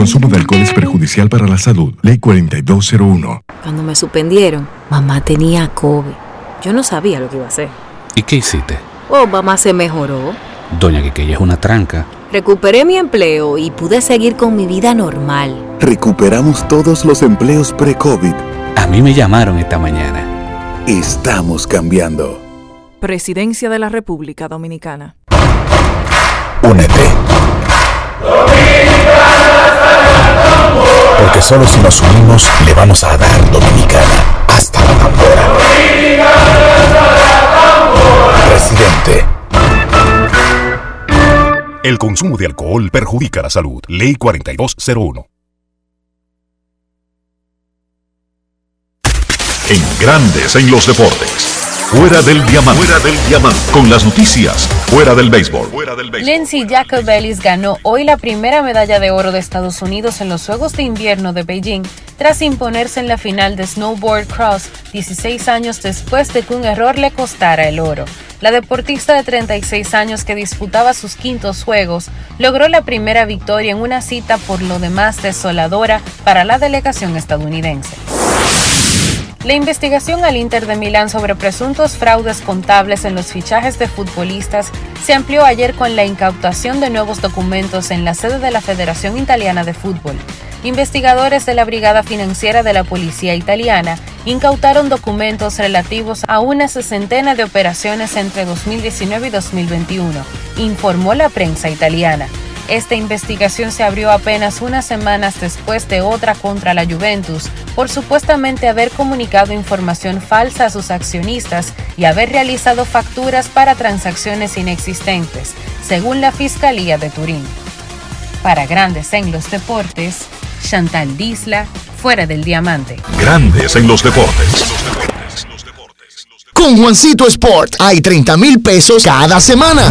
Consumo de alcohol es perjudicial para la salud. Ley 4201. Cuando me suspendieron, mamá tenía COVID. Yo no sabía lo que iba a hacer. ¿Y qué hiciste? Oh, mamá se mejoró. Doña Quiqueya es una tranca. Recuperé mi empleo y pude seguir con mi vida normal. Recuperamos todos los empleos pre-COVID. A mí me llamaron esta mañana. Estamos cambiando. Presidencia de la República Dominicana. Únete. Porque solo si nos unimos le vamos a dar Dominicana hasta la tambora. Presidente. El consumo de alcohol perjudica la salud. Ley 4201. En Grandes en los deportes. Fuera del diamante. Fuera del diamante. Con las noticias. Fuera del béisbol. Fuera del Lindsey Jacobellis ganó hoy la primera medalla de oro de Estados Unidos en los Juegos de Invierno de Beijing tras imponerse en la final de Snowboard Cross 16 años después de que un error le costara el oro. La deportista de 36 años que disputaba sus quintos juegos logró la primera victoria en una cita por lo demás desoladora para la delegación estadounidense. La investigación al Inter de Milán sobre presuntos fraudes contables en los fichajes de futbolistas se amplió ayer con la incautación de nuevos documentos en la sede de la Federación Italiana de Fútbol. Investigadores de la Brigada Financiera de la Policía Italiana incautaron documentos relativos a una sesentena de operaciones entre 2019 y 2021, informó la prensa italiana. Esta investigación se abrió apenas unas semanas después de otra contra la Juventus por supuestamente haber comunicado información falsa a sus accionistas y haber realizado facturas para transacciones inexistentes, según la Fiscalía de Turín. Para Grandes en los Deportes, Chantal Disla, fuera del diamante. Grandes en los deportes. Con Juancito Sport hay 30 mil pesos cada semana.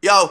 Yo,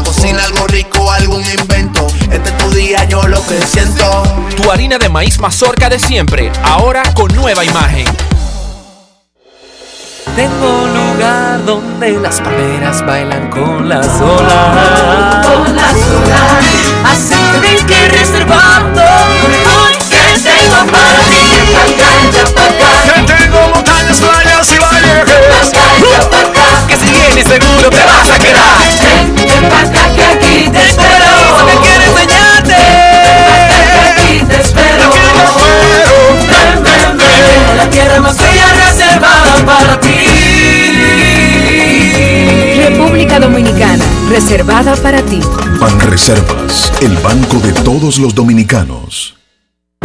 Cocina algo rico, algún invento. Este es tu día, yo lo que siento. Tu harina de maíz mazorca de siempre, ahora con nueva imagen. Tengo un lugar donde las palmeras bailan con las olas. Con las olas. Hacen que brinque reservando lo mejor que tengo para ti. Que tengo montañas, playas y valles. Que si vienes seguro te vas a quedar. Ven, ven te espero. Porque quiero enseñarte. Aquí te espero. Ven, ven, ven. La tierra más bella reservada para ti. República Dominicana, reservada para ti. Banreservas, el banco de todos los dominicanos.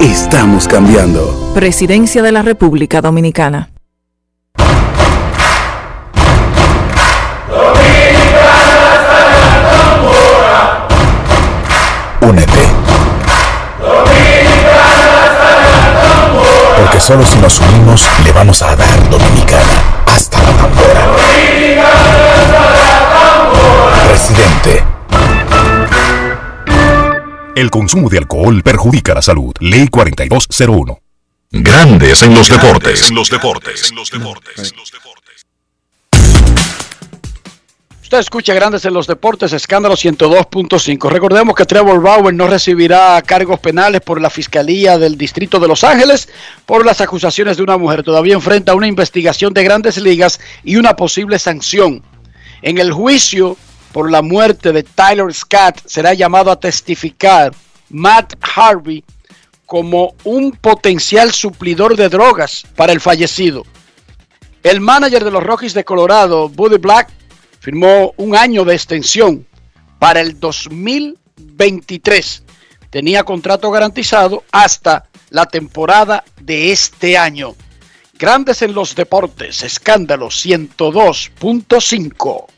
Estamos cambiando. Presidencia de la República Dominicana. Únete. Porque solo si nos unimos le vamos a dar Dominicana hasta la tambora. Presidente. El consumo de alcohol perjudica la salud. Ley 4201. Grandes en los deportes. En los deportes. En los deportes. Usted escucha Grandes en los Deportes, escándalo 102.5. Recordemos que Trevor Bauer no recibirá cargos penales por la Fiscalía del Distrito de Los Ángeles por las acusaciones de una mujer. Todavía enfrenta una investigación de grandes ligas y una posible sanción. En el juicio por la muerte de Tyler Scott será llamado a testificar Matt Harvey como un potencial suplidor de drogas para el fallecido. El manager de los Rockies de Colorado, Buddy Black, firmó un año de extensión para el 2023. Tenía contrato garantizado hasta la temporada de este año. Grandes en los deportes, escándalo 102.5.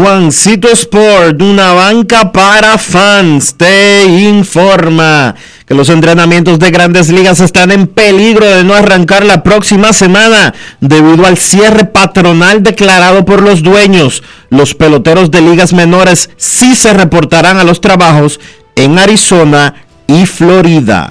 Juancito Sport, una banca para fans, te informa que los entrenamientos de grandes ligas están en peligro de no arrancar la próxima semana debido al cierre patronal declarado por los dueños. Los peloteros de ligas menores sí se reportarán a los trabajos en Arizona y Florida.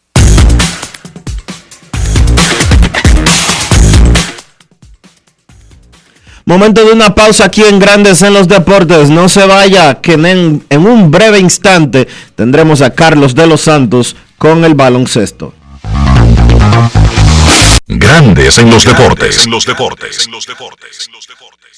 Momento de una pausa aquí en Grandes en los Deportes. No se vaya, que en, en un breve instante tendremos a Carlos de los Santos con el baloncesto. Grandes en los deportes. los deportes.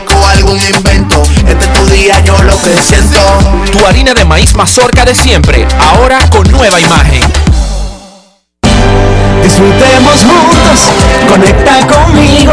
algún invento. Este es tu día, yo lo que siento. Tu harina de maíz mazorca de siempre, ahora con nueva imagen. Disfrutemos juntos, conecta conmigo.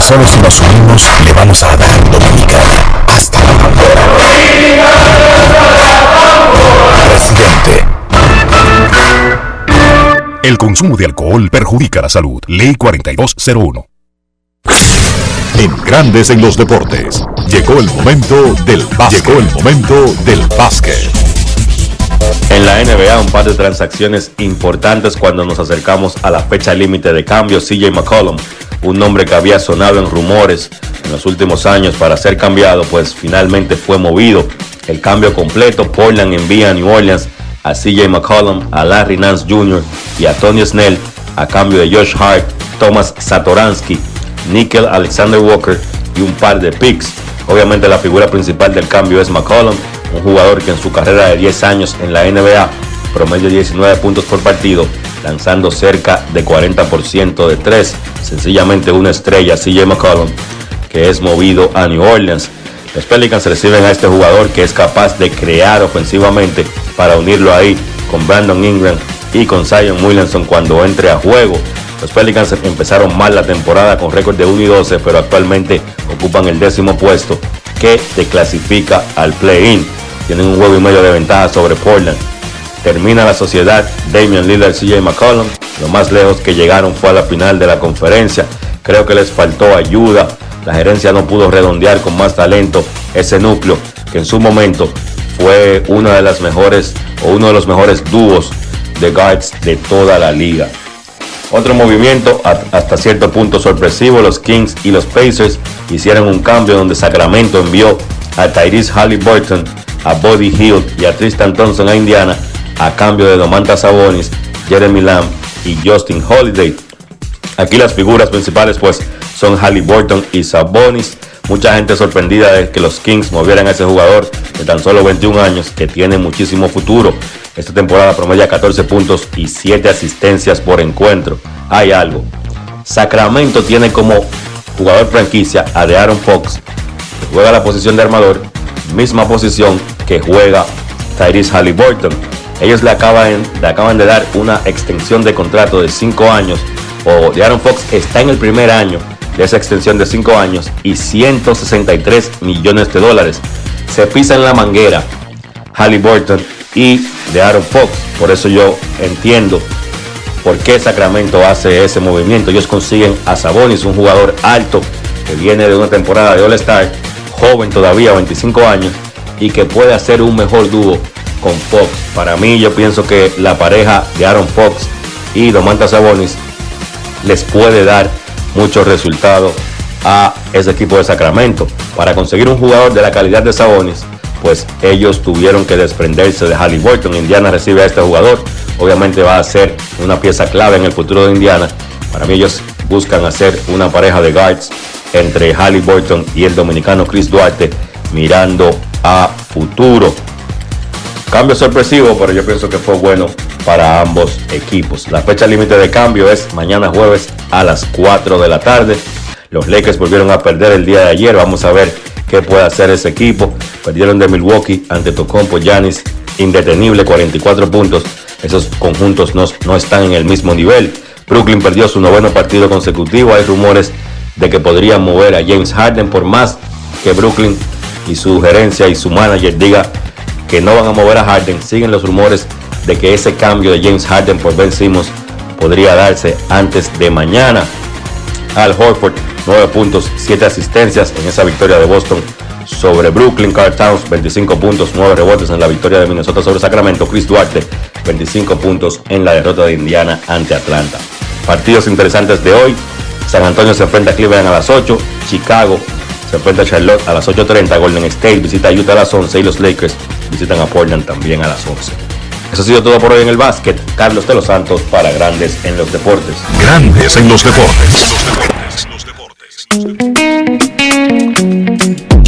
Porque solo si nos unimos le vamos a dar Dominicana hasta la bandera. Presidente. El consumo de alcohol perjudica la salud. Ley 4201. En Grandes en los deportes. Llegó el momento del básquet. Llegó el momento del básquet. En la NBA, un par de transacciones importantes cuando nos acercamos a la fecha límite de cambio. CJ McCollum, un nombre que había sonado en rumores en los últimos años para ser cambiado, pues finalmente fue movido. El cambio completo, Portland envía a New Orleans a CJ McCollum, a Larry Nance Jr. y a Tony Snell a cambio de Josh Hart, Thomas Satoransky, Nickel Alexander Walker y un par de picks. Obviamente la figura principal del cambio es McCollum, un jugador que en su carrera de 10 años en la NBA promedio 19 puntos por partido, lanzando cerca de 40% de 3. Sencillamente una estrella, CJ McCollum, que es movido a New Orleans. Los Pelicans reciben a este jugador que es capaz de crear ofensivamente para unirlo ahí con Brandon Ingram y con Zion Williamson cuando entre a juego. Los Pelicans empezaron mal la temporada con récord de 1 y 12, pero actualmente ocupan el décimo puesto que te clasifica al play-in. Tienen un juego y medio de ventaja sobre Portland. Termina la sociedad Damian Lillard, CJ McCollum. Lo más lejos que llegaron fue a la final de la conferencia. Creo que les faltó ayuda. La gerencia no pudo redondear con más talento ese núcleo que en su momento fue una de las mejores o uno de los mejores dúos de guards de toda la liga. Otro movimiento hasta cierto punto sorpresivo, los Kings y los Pacers hicieron un cambio donde Sacramento envió a Tyrese Halliburton, a Buddy Hill y a Tristan Thompson a Indiana a cambio de Domantas Sabonis, Jeremy Lamb y Justin Holiday. Aquí las figuras principales pues son Halliburton y Sabonis. Mucha gente sorprendida de que los Kings movieran a ese jugador de tan solo 21 años que tiene muchísimo futuro. Esta temporada promedia 14 puntos y 7 asistencias por encuentro. Hay algo. Sacramento tiene como jugador franquicia a Aaron Fox, que juega la posición de armador, misma posición que juega Tyrese Halliburton. Ellos le acaban, de dar una extensión de contrato de 5 años, o de Aaron Fox está en el primer año de esa extensión de 5 años y 163 millones de dólares. Se pisa en la manguera Halliburton y de Aaron Fox. Por eso yo entiendo por qué Sacramento hace ese movimiento. Ellos consiguen a Sabonis, un jugador alto que viene de una temporada de All-Star, joven todavía, 25 años, y que puede hacer un mejor dúo con Fox. Para mí, yo pienso que la pareja de Aaron Fox y Domantas Sabonis les puede dar muchos resultados a ese equipo de Sacramento. Para conseguir un jugador de la calidad de Sabonis, pues ellos tuvieron que desprenderse de Halliburton. Indiana recibe a este jugador. Obviamente va a ser una pieza clave en el futuro de Indiana. Para mí ellos buscan hacer una pareja de guards entre Halliburton y el dominicano Chris Duarte mirando a futuro. Cambio sorpresivo, pero yo pienso que fue bueno para ambos equipos. La fecha límite de cambio es mañana jueves a las 4 de la tarde. Los Lakers volvieron a perder el día de ayer. Vamos a ver qué puede hacer ese equipo. Perdieron de Milwaukee ante Tocompo Giannis, indetenible, 44 puntos. Esos conjuntos no, no están en el mismo nivel. Brooklyn perdió su noveno partido consecutivo. Hay rumores de que podrían mover a James Harden por más que Brooklyn y su gerencia y su manager diga que no van a mover a Harden. Siguen los rumores de que ese cambio de James Harden por Ben Simmons podría darse antes de mañana. Al Horford, 9 puntos, 7 asistencias en esa victoria de Boston sobre Brooklyn. Carl Towns, 25 puntos, 9 rebotes en la victoria de Minnesota sobre Sacramento. Chris Duarte, 25 puntos en la derrota de Indiana ante Atlanta. Partidos interesantes de hoy. San Antonio se enfrenta a Cleveland a las 8. Chicago se enfrenta a Charlotte a las 8.30. Golden State visita a Utah a las 11. Y los Lakers visitan a Portland también a las 11. Eso ha sido todo por hoy en el básquet. Carlos de los Santos para Grandes en los Deportes. Grandes en los deportes.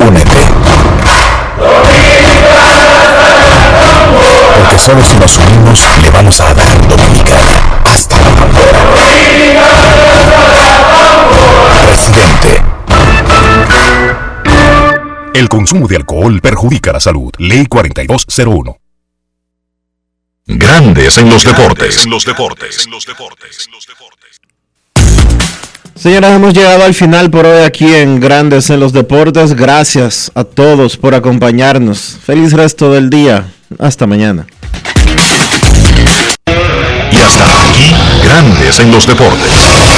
Únete. Porque solo si nos unimos le vamos a dar Dominicana hasta la bandera. Presidente. El consumo de alcohol perjudica la salud. Ley 4201. Grandes en los deportes. En los deportes. Señoras, hemos llegado al final por hoy aquí en Grandes en los Deportes. Gracias a todos por acompañarnos. Feliz resto del día. Hasta mañana. Y hasta aquí, Grandes en los Deportes.